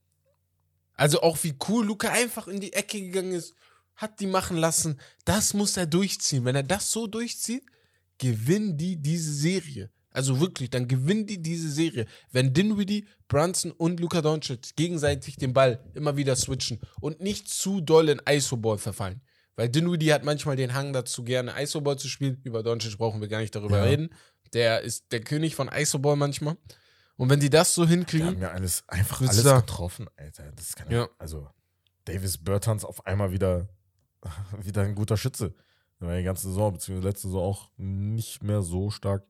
Also auch wie cool Luca einfach in die Ecke gegangen ist, hat die machen lassen. Das muss er durchziehen. Wenn er das so durchzieht, gewinnen die diese Serie. Also wirklich, dann gewinnen die diese Serie. Wenn Dinwiddie, Brunson und Luka Doncic gegenseitig den Ball immer wieder switchen und nicht zu doll in ISO-Ball verfallen. Weil Dinwiddie hat manchmal den Hang dazu, gerne ISO-Ball zu spielen. Über Doncic brauchen wir gar nicht darüber Ja. reden. Der ist der König von ISO-Ball manchmal. Und wenn die das so Die hinkriegen, haben ja alles, einfach alles da- getroffen, Alter. Das kann Ja. Also, Davis Bertans auf einmal wieder, wieder ein guter Schütze. Der war die ganze Saison, beziehungsweise letzte Saison auch nicht mehr so stark.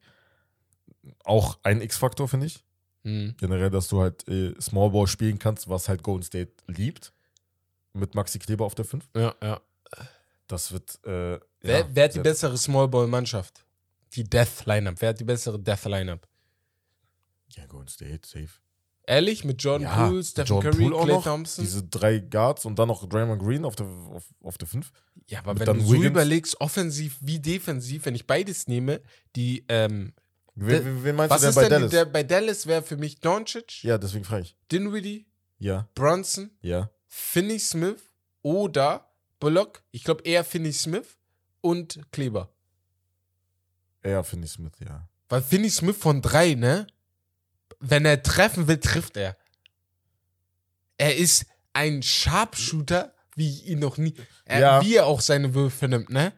Auch ein X-Faktor, finde ich. Hm. Generell, dass du halt äh, Small Ball spielen kannst, was halt Golden State liebt. Mit Maxi Kleber auf der 5. Ja, ja. Das wird. Äh, Wer, ja, wer hat die bessere Smallball-Mannschaft? Die Death-Lineup. Wer hat die bessere Death-Lineup? Ja, Golden State, safe. Ehrlich? Mit Jordan Ja, Poole, Stephen Jordan Curry, Poole Clay noch, Thompson? Diese drei Guards und dann noch Draymond Green auf der, auf, auf der 5. ja, aber mit wenn du so Wiggins. überlegst, offensiv wie defensiv, wenn ich beides nehme, die, ähm, Wen, wen- meinst was du denn ist bei denn Dallas? Der, bei Dallas wäre für mich Doncic, ja, deswegen frage ich. Dinwiddie, Ja, Brunson, ja. Finney Smith oder Bullock, ich glaube eher Finney Smith und Kleber. Finde ich Smith, ja. Weil Finney Smith von drei, ne? Wenn er treffen will, trifft er. Er ist ein Sharpshooter, wie ich ihn noch nie. Er, Ja. Wie er auch seine Würfe nimmt, ne?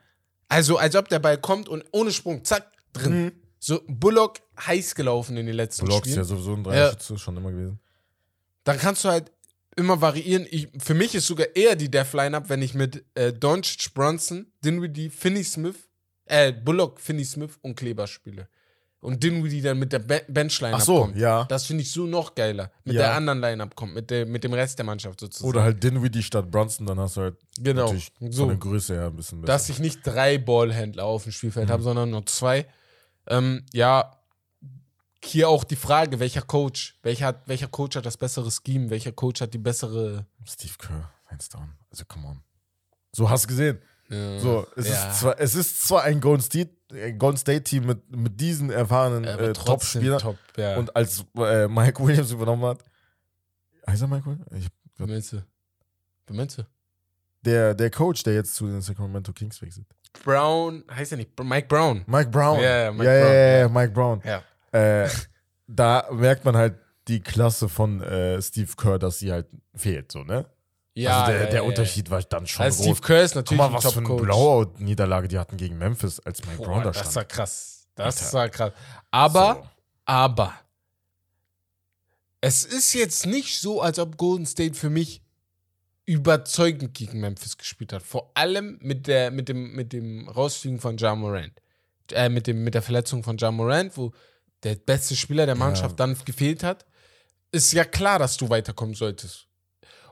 Also, als ob der Ball kommt und ohne Sprung, zack, drin. So, Bullock heiß gelaufen in den letzten ist Spielen. ja sowieso ein Ja. Dreischütze, schon immer gewesen. Dann kannst du halt immer variieren. Ich, für mich ist sogar eher die Death Lineup, wenn ich mit äh, Doncic, Brunson, Dinwiddie, Finney Smith, äh, Bullock, Finney Smith und Kleber spiele. Und Dinwiddie dann mit der Be Bench Lineup Ach so, kommt. ja. Das finde ich so noch geiler. Mit Ja. der anderen Lineup kommt, mit, der, mit dem Rest der Mannschaft sozusagen. Oder halt Dinwiddie statt Brunson, dann hast du halt genau. natürlich So. von der Größe her ein bisschen besser. Dass ich nicht drei Ballhändler auf dem Spielfeld Mhm. habe, sondern nur zwei. Ähm, ja, hier auch die Frage, welcher Coach, welcher, hat, welcher Coach hat das bessere Scheme, welcher Coach hat die bessere Steve Kerr, hands down. Also, come on. So hast du gesehen. So, es, ja. ist, zwar, es ist zwar ein Golden State, Golden State Team mit, mit diesen erfahrenen äh, Top-Spielern. top, ja. Und als äh, Mike Williams übernommen hat, heißt er Mike Williams? Ich, Wer meinst du? Wer meinst du? der, der Coach, der jetzt zu den Sacramento Kings wechselt. Brown, heißt er nicht, Mike Brown. Mike Brown. Ja, ja, Mike ja, Brown, ja, ja, ja. Mike Brown. Ja. Äh, da merkt man halt die Klasse von äh, Steve Kerr, dass sie halt fehlt, so, ne? Ja, also der, ja, der ja, Unterschied war dann Ja. schon Also groß. Steve Kerr ist Guck natürlich mal, ein was für eine. Blowout-Niederlage die hatten gegen Memphis, als Mike Brown da das stand. war krass. Das Alter. war krass. Aber, So. aber, es ist jetzt nicht so, als ob Golden State für mich überzeugend gegen Memphis gespielt hat. Vor allem mit, der, mit, dem, mit dem Rausfliegen von Ja Morant. Äh, mit, dem, mit der Verletzung von Ja Morant, wo der beste Spieler der Mannschaft dann gefehlt hat. Ist ja klar, dass du weiterkommen solltest.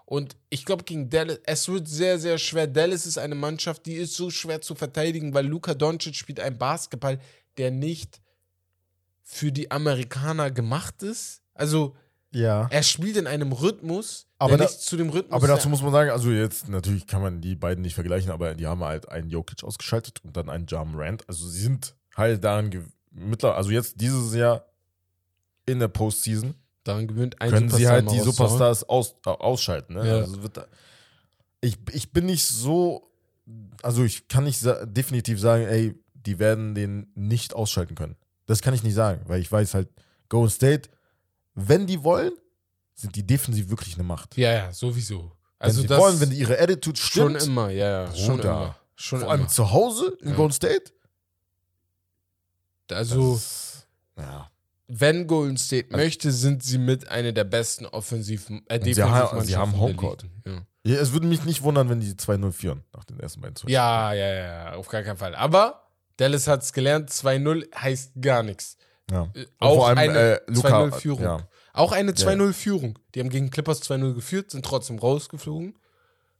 Und ich glaube, gegen Dallas, es wird sehr, sehr schwer. Dallas ist eine Mannschaft, die ist so schwer zu verteidigen, weil Luka Doncic spielt einen Basketball, der nicht für die Amerikaner gemacht ist. Also, Ja. er spielt in einem Rhythmus, Aber der da- nicht zu dem Rhythmus Aber dazu muss man sagen, also jetzt natürlich kann man die beiden nicht vergleichen, aber die haben halt einen Jokic ausgeschaltet und dann einen Jam Rand. Also sie sind halt daran ge- mittler, also jetzt dieses Jahr in der Postseason daran gewöhnt, ein können sie Superstar halt mal die. Superstars aus, äh, ausschalten. Ne? Ja. Also wird ich, ich bin nicht so, also ich kann nicht sa definitiv sagen, ey, die werden den nicht ausschalten können. Das kann ich nicht sagen, weil ich weiß halt, Golden State, wenn die wollen, sind die defensiv wirklich eine Macht. Ja, ja, sowieso. Wenn Also sie das wollen, wenn die ihre Attitude schon stimmt, immer, ja, ja, schon immer. Schon vor allem immer. zu Hause in Ja. Golden State. Also, Das ja. Wenn Golden State möchte, sind sie mit einer der besten offensiven, äh, Und sie haben- sie haben Homecourt. Liga. Ja, Es würde mich nicht wundern, wenn die 2-0 führen nach den ersten beiden Zügen. Ja. ja, ja, ja, auf gar keinen Fall. Aber Dallas hat es gelernt, 2-0 heißt gar nichts. ja. Äh, Und Auch vor allem, eine äh, 2-0-Führung. ja. Auch eine 2-0-Führung. Die haben gegen Clippers 2-0 geführt, sind trotzdem rausgeflogen.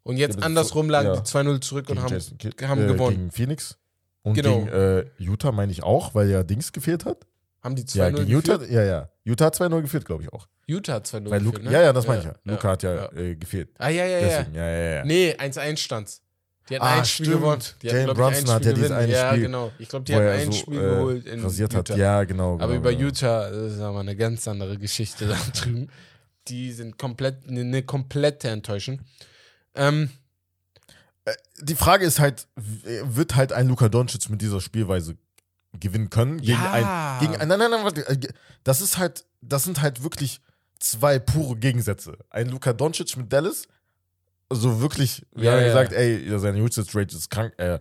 Und jetzt Ja, andersrum lagen ja. die 2-0 zurück und Gegen haben, Jason haben äh, gewonnen. Gegen Phoenix. Und Genau. gegen äh, Utah meine ich auch, weil ja Dings gefehlt hat. Haben die 2-0 Ja, gegen Utah, geführt? ja, ja. Utah hat 2-0 geführt, glaube ich auch. Utah hat 2-0 Weil geführt, Luca, ne? Ja, ja, das meine ich ja. ja. Luca hat ja, ja. Äh, gefehlt. Ah, ja, ja, ja. Deswegen, ja, ja, ja. Nee, 1-1 stand's. Die hatten Ah, ein Spiel stimmt. gewonnen. Die hatten, Jalen glaub ich, Brunson hat ja dieses eine Ja, Spiel, genau. Ich glaube, die hatten ein so, Spiel äh, geholt in rasiert Utah. hat. Ja, genau. Aber genau, über genau. Utah, das ist aber eine ganz andere Geschichte da drüben. Die sind komplett, eine, eine komplette Enttäuschung. Ähm, Die Frage ist halt, wird halt ein Luka Doncic mit dieser Spielweise gewinnen können? Gegen Ja. ein, gegen ein, nein, nein, nein, warte. äh, Das ist halt, das sind halt wirklich zwei pure Gegensätze. Ein Luka Doncic mit Dallas, also wirklich, wir Ja, haben ja. gesagt, ey, seine Usage Rate ist krank. Äh,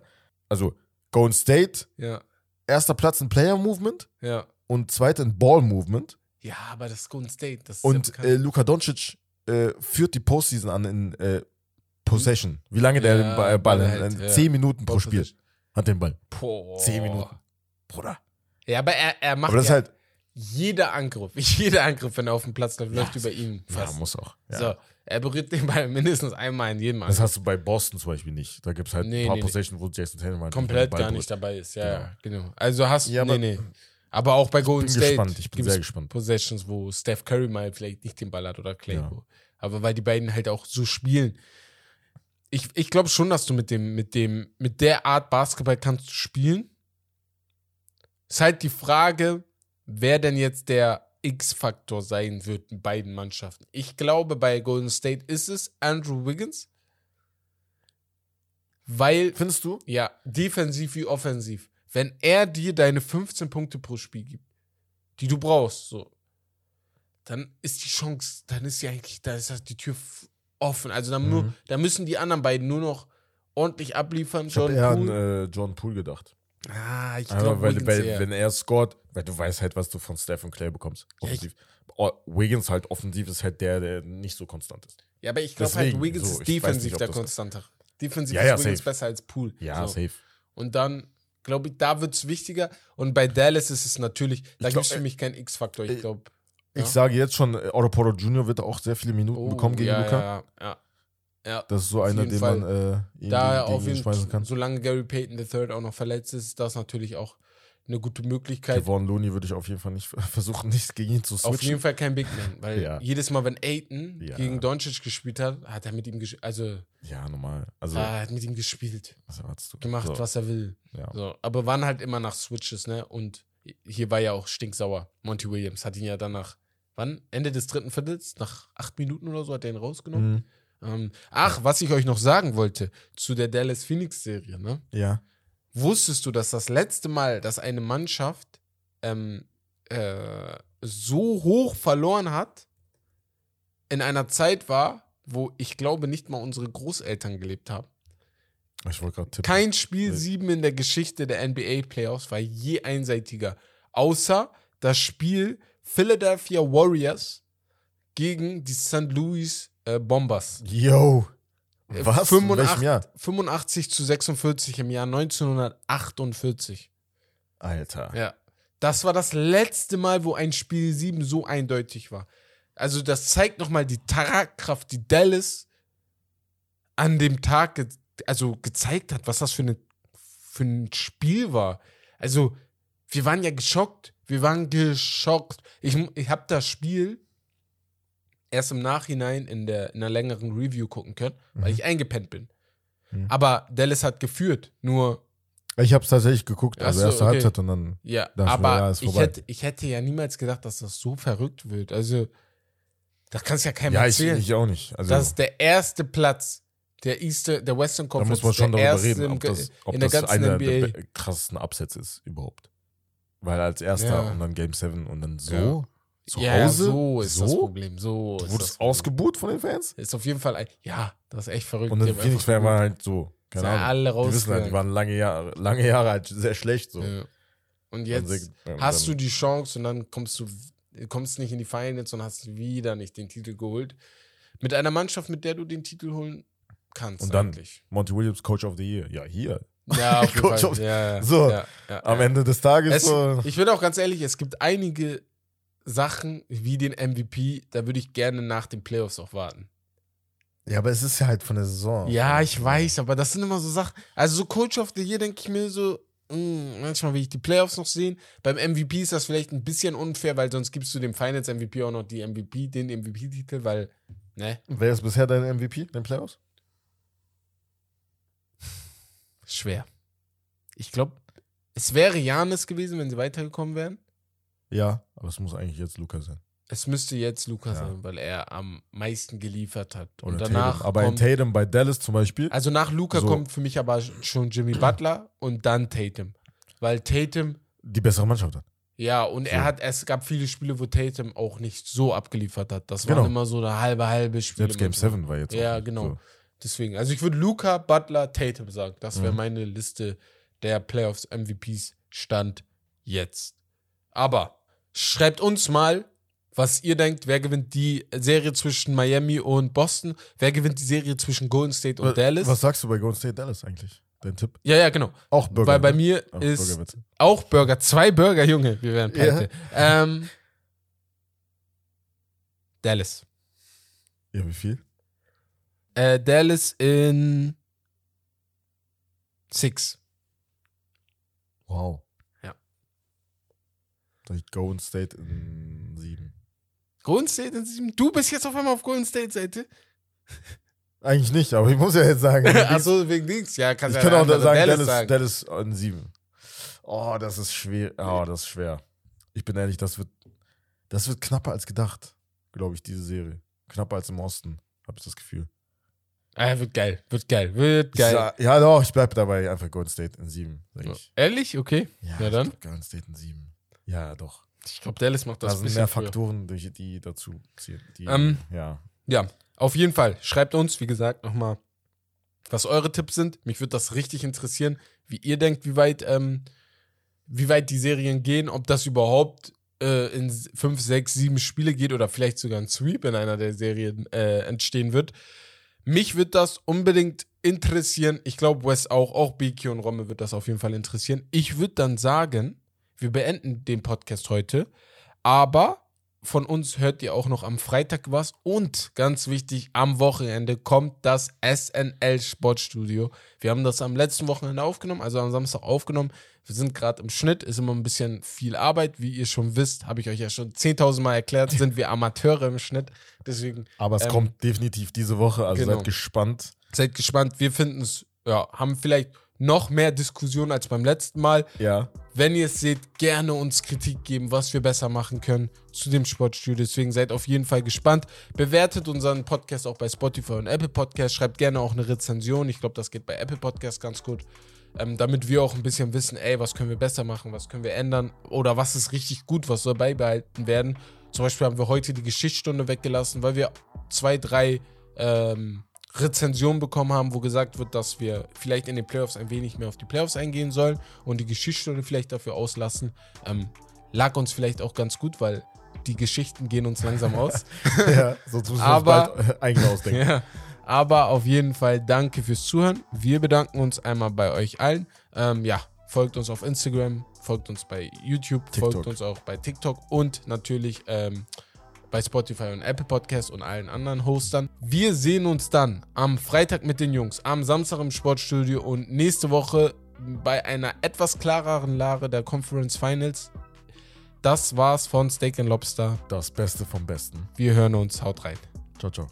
also Golden State, ja, erster Platz in Player Movement ja. und zweiter in Ball Movement. Ja, aber das ist Golden State. Das Und äh. Luka Doncic äh, führt die Postseason an in äh, Possession. Wie lange der Ba- Ball, Ball in, hält, in ja. 10 Minuten pro Spiel hat den Ball. Boah. 10 Minuten. Bruder. Ja, aber er, er macht Aber das ja halt, jeder Angriff, jeder Angriff, wenn er auf dem Platz läuft, Ja, läuft über ihn ja, fast. muss auch. Ja. So, er berührt den Ball mindestens einmal in jedem Das Angriff. hast du bei Boston zum Beispiel nicht. Da gibt es halt Nee, ein paar nee. Possessions, wo Jason Tatum halt komplett gar nicht dabei ist. Ja, ja, genau. Also hast Ja, nee, aber- nee. Aber auch bei Golden bin State gespannt, ich bin sehr gespannt. Possessions, wo Steph Curry mal vielleicht nicht den Ball hat oder Clay. Ja. Aber weil die beiden halt auch so spielen. Ich, ich glaube schon, dass du mit dem, mit dem, mit der Art Basketball kannst du spielen. Ist halt die Frage, wer denn jetzt der X-Faktor sein wird in beiden Mannschaften. Ich glaube, bei Golden State ist es Andrew Wiggins. Weil Findest du? ja, defensiv wie offensiv. Wenn er dir deine 15 Punkte pro Spiel gibt, die du brauchst, so, dann ist die Chance, dann ist ja eigentlich, da ist die Tür offen. Also nur, Mhm. dann müssen die anderen beiden nur noch ordentlich abliefern. Ich habe eher an äh, John Poole gedacht. Ah, ich glaube, wenn er scored, weil du weißt halt, was du von Steph und Clay bekommst. Ja, Offensiv. Oh, Wiggins halt offensiv ist halt der, der nicht so konstant ist. ja, aber ich glaube halt, Wiggins so, ist defensiv nicht, der das- Konstanter. Defensiv Ja, ist ja, Wiggins safe. besser als Poole. Ja, so. safe. Und dann, glaube ich, da wird es wichtiger. Und bei Dallas ist es natürlich, da gibt es für äh, mich keinen X-Faktor. Ich äh, glaube, Ich Ja. sage jetzt schon, äh, Otto Porter Jr. wird auch sehr viele Minuten bekommen gegen Oh, ja, Luca. Ja, ja, ja. Das ist so Auf einer, den Fall. man äh, da auf jeden schmeißen Fall, kann. solange Gary Payton III auch noch verletzt ist, ist das natürlich auch eine gute Möglichkeit. Kevon Looney würde ich auf jeden Fall nicht versuchen, nicht gegen ihn zu Auf switchen. jeden Fall kein Big Man, weil Ja. jedes Mal, wenn Aiton Ja. gegen Doncic gespielt hat, hat er mit ihm gespielt, also Ja, normal. Also, er hat mit ihm gespielt, du? gemacht, so, was er will. Ja. So, aber waren halt immer nach Switches, ne? Und hier war ja auch stinksauer. Monty Williams hat ihn ja danach, wann? Ende des dritten Viertels, nach acht Minuten oder so, hat er ihn rausgenommen. Mhm. Ähm, ach, was ich euch noch sagen wollte zu der Dallas Phoenix Serie, ne? Ja. Wusstest du, dass das letzte Mal, dass eine Mannschaft ähm, äh, so hoch verloren hat, in einer Zeit war, wo ich glaube nicht mal unsere Großeltern gelebt haben? Ich wollte gerade tippen. Kein Spiel Nee. 7 in der Geschichte der NBA Playoffs war je einseitiger. Außer das Spiel Philadelphia Warriors gegen die St. Louis äh, Bombers. Yo. Äh, Was? In 85, welchem Jahr? 85 zu 46 im Jahr 1948. Alter. Ja. Das war das letzte Mal, wo ein Spiel 7 so eindeutig war. Also, das zeigt nochmal die Tragkraft, die Dallas an dem Tag ge also gezeigt hat, was das für, eine, für ein Spiel war. Also, wir waren ja geschockt. Wir waren geschockt. Ich, ich habe das Spiel erst im Nachhinein in, der, in einer längeren Review gucken können, weil Mhm. ich eingepennt bin. Mhm. Aber Dallas hat geführt. Nur Ich habe es tatsächlich geguckt, also so, erste okay. Halbzeit und dann. Ja, Dachte ich mir, aber ja, ich, hätte, ich hätte ja niemals gedacht, dass das so verrückt wird. Also, das kannst ja keinem Ja, ich, erzählen. ich auch nicht. Also, das ist der erste Platz der, Easter, der Western da Conference. muss man schon darüber reden, ob das, ob in der das ganzen einer NBA. der krassesten Upsets ist überhaupt. Weil als erster Ja. und dann Game 7 und dann so Ja. Zu ja, Hause. so ist das so? Problem. So Du das wurdest ausgebuht von den Fans? Ist auf jeden Fall ein, ja, das ist echt verrückt. Und haben Phoenix waren halt so. Keine Ahnung. alle die wissen halt, die waren lange Jahre, lange Jahre halt sehr schlecht. So. Ja. Und jetzt und hast du dann- die Chance und dann kommst du kommst nicht in die Finals und hast wieder nicht den Titel geholt. Mit einer Mannschaft, mit der du den Titel holen kannst. Und dann eigentlich. Monty Williams, Coach of the Year. Ja, hier. Ja, auf jeden Coach Fall. of- Ja, ja, So, ja, Am. Ende des Tages Es, so. ich bin auch ganz ehrlich, es gibt einige Sachen wie den MVP, da würde ich gerne nach den Playoffs auch warten. Ja, aber es ist ja halt von der Saison. Ja, ich weiß, aber das sind immer so Sachen. Also so Coach of the Year denke ich mir so, mh, mm, manchmal will ich die Playoffs noch sehen. Beim MVP ist das vielleicht ein bisschen unfair, weil sonst gibst du dem Finals MVP auch noch die MVP, den MVP-Titel, weil, ne? Wer ist bisher dein MVP in den Playoffs? Schwer. Ich glaube, es wäre Janis gewesen, wenn sie weitergekommen wären. Ja, aber es muss eigentlich jetzt Luca sein. Es müsste jetzt Luca ja. sein, weil er am meisten geliefert hat. Und Oder danach. Tatum. Aber kommt, in Tatum bei Dallas zum Beispiel. Also nach Luca so. kommt für mich aber schon Jimmy Butler und dann Tatum. Weil Tatum. Die bessere Mannschaft hat. Ja, und so. er hat, es gab viele Spiele, wo Tatum auch nicht so abgeliefert hat. Das genau. waren immer so eine halbe, halbe Spiele. Selbst Game 7 war jetzt. Ja, genau. So. Deswegen. Also ich würde Luca, Butler, Tatum sagen. Das wäre mhm. meine Liste der Playoffs MVPs Stand jetzt. Aber schreibt uns mal, was ihr denkt, wer gewinnt die Serie zwischen Miami und Boston? Wer gewinnt die Serie zwischen Golden State und was, Dallas? Was sagst du bei Golden State Dallas eigentlich? Dein Tipp? Ja, ja, genau. Auch Burger. Weil bei ne? mir auch ist Burger, auch Burger. Zwei Burger, Junge. Wir werden pleite. Ja. Ähm, Dallas. Ja, wie viel? Äh, Dallas in Six. Wow. Ja. Golden State in sieben. Golden State in sieben? Du bist jetzt auf einmal auf Golden State Seite? Eigentlich nicht, aber ich muss ja jetzt sagen. Achso, wegen nichts. Ja, kannst ich ja kann auch sagen, Dallas, sagen. Dallas in sieben. Oh, das ist schwer. Oh, das ist schwer. Ich bin ehrlich, das wird, das wird knapper als gedacht, glaube ich, diese Serie. Knapper als im Osten, habe ich das Gefühl. Ah, wird geil, wird geil, wird geil. Sag, ja, doch, ich bleibe dabei. Einfach Golden State in sieben, sag ich. Ehrlich? Okay. Ja, ja dann. Golden State in sieben. Ja, doch. Ich glaube, Dallas macht das. Da sind mehr Faktoren, durch die dazu ziehen. ähm, ja. Ja, auf jeden Fall. Schreibt uns, wie gesagt, nochmal, was eure Tipps sind. Mich würde das richtig interessieren, wie ihr denkt, wie weit, ähm, wie weit die Serien gehen, ob das überhaupt äh, in fünf, sechs, sieben Spiele geht oder vielleicht sogar ein Sweep in einer der Serien äh, entstehen wird. Mich wird das unbedingt interessieren. Ich glaube, Wes auch, auch Biki und Romme wird das auf jeden Fall interessieren. Ich würde dann sagen, wir beenden den Podcast heute, aber von uns hört ihr auch noch am Freitag was und ganz wichtig, am Wochenende kommt das SNL Sportstudio. Wir haben das am letzten Wochenende aufgenommen, also am Samstag aufgenommen. Wir sind gerade im Schnitt, ist immer ein bisschen viel Arbeit. Wie ihr schon wisst, habe ich euch ja schon 10.000 Mal erklärt, sind wir Amateure im Schnitt. Deswegen. Aber es ähm, kommt definitiv diese Woche, also genau. seid gespannt. Seid gespannt. Wir finden es, ja, haben vielleicht noch mehr Diskussion als beim letzten Mal. Ja. Wenn ihr es seht, gerne uns Kritik geben, was wir besser machen können zu dem Sportstudio. Deswegen seid auf jeden Fall gespannt. Bewertet unseren Podcast auch bei Spotify und Apple Podcast. Schreibt gerne auch eine Rezension. Ich glaube, das geht bei Apple Podcast ganz gut. Ähm, damit wir auch ein bisschen wissen, ey, was können wir besser machen, was können wir ändern oder was ist richtig gut, was soll beibehalten werden. Zum Beispiel haben wir heute die Geschichtsstunde weggelassen, weil wir zwei, drei ähm, Rezension bekommen haben, wo gesagt wird, dass wir vielleicht in den Playoffs ein wenig mehr auf die Playoffs eingehen sollen und die Geschichtsstunde vielleicht dafür auslassen. Ähm, lag uns vielleicht auch ganz gut, weil die Geschichten gehen uns langsam aus. ja, sonst müssen wir aber, uns bald eigentlich ausdenken. Ja, aber auf jeden Fall danke fürs Zuhören. Wir bedanken uns einmal bei euch allen. Ähm, ja, folgt uns auf Instagram, folgt uns bei YouTube, TikTok. folgt uns auch bei TikTok und natürlich ähm, bei Spotify und Apple Podcast und allen anderen Hostern. Wir sehen uns dann am Freitag mit den Jungs, am Samstag im Sportstudio und nächste Woche bei einer etwas klareren Lage der Conference Finals. Das war's von Steak and Lobster. Das Beste vom Besten. Wir hören uns. Haut rein. Ciao, ciao.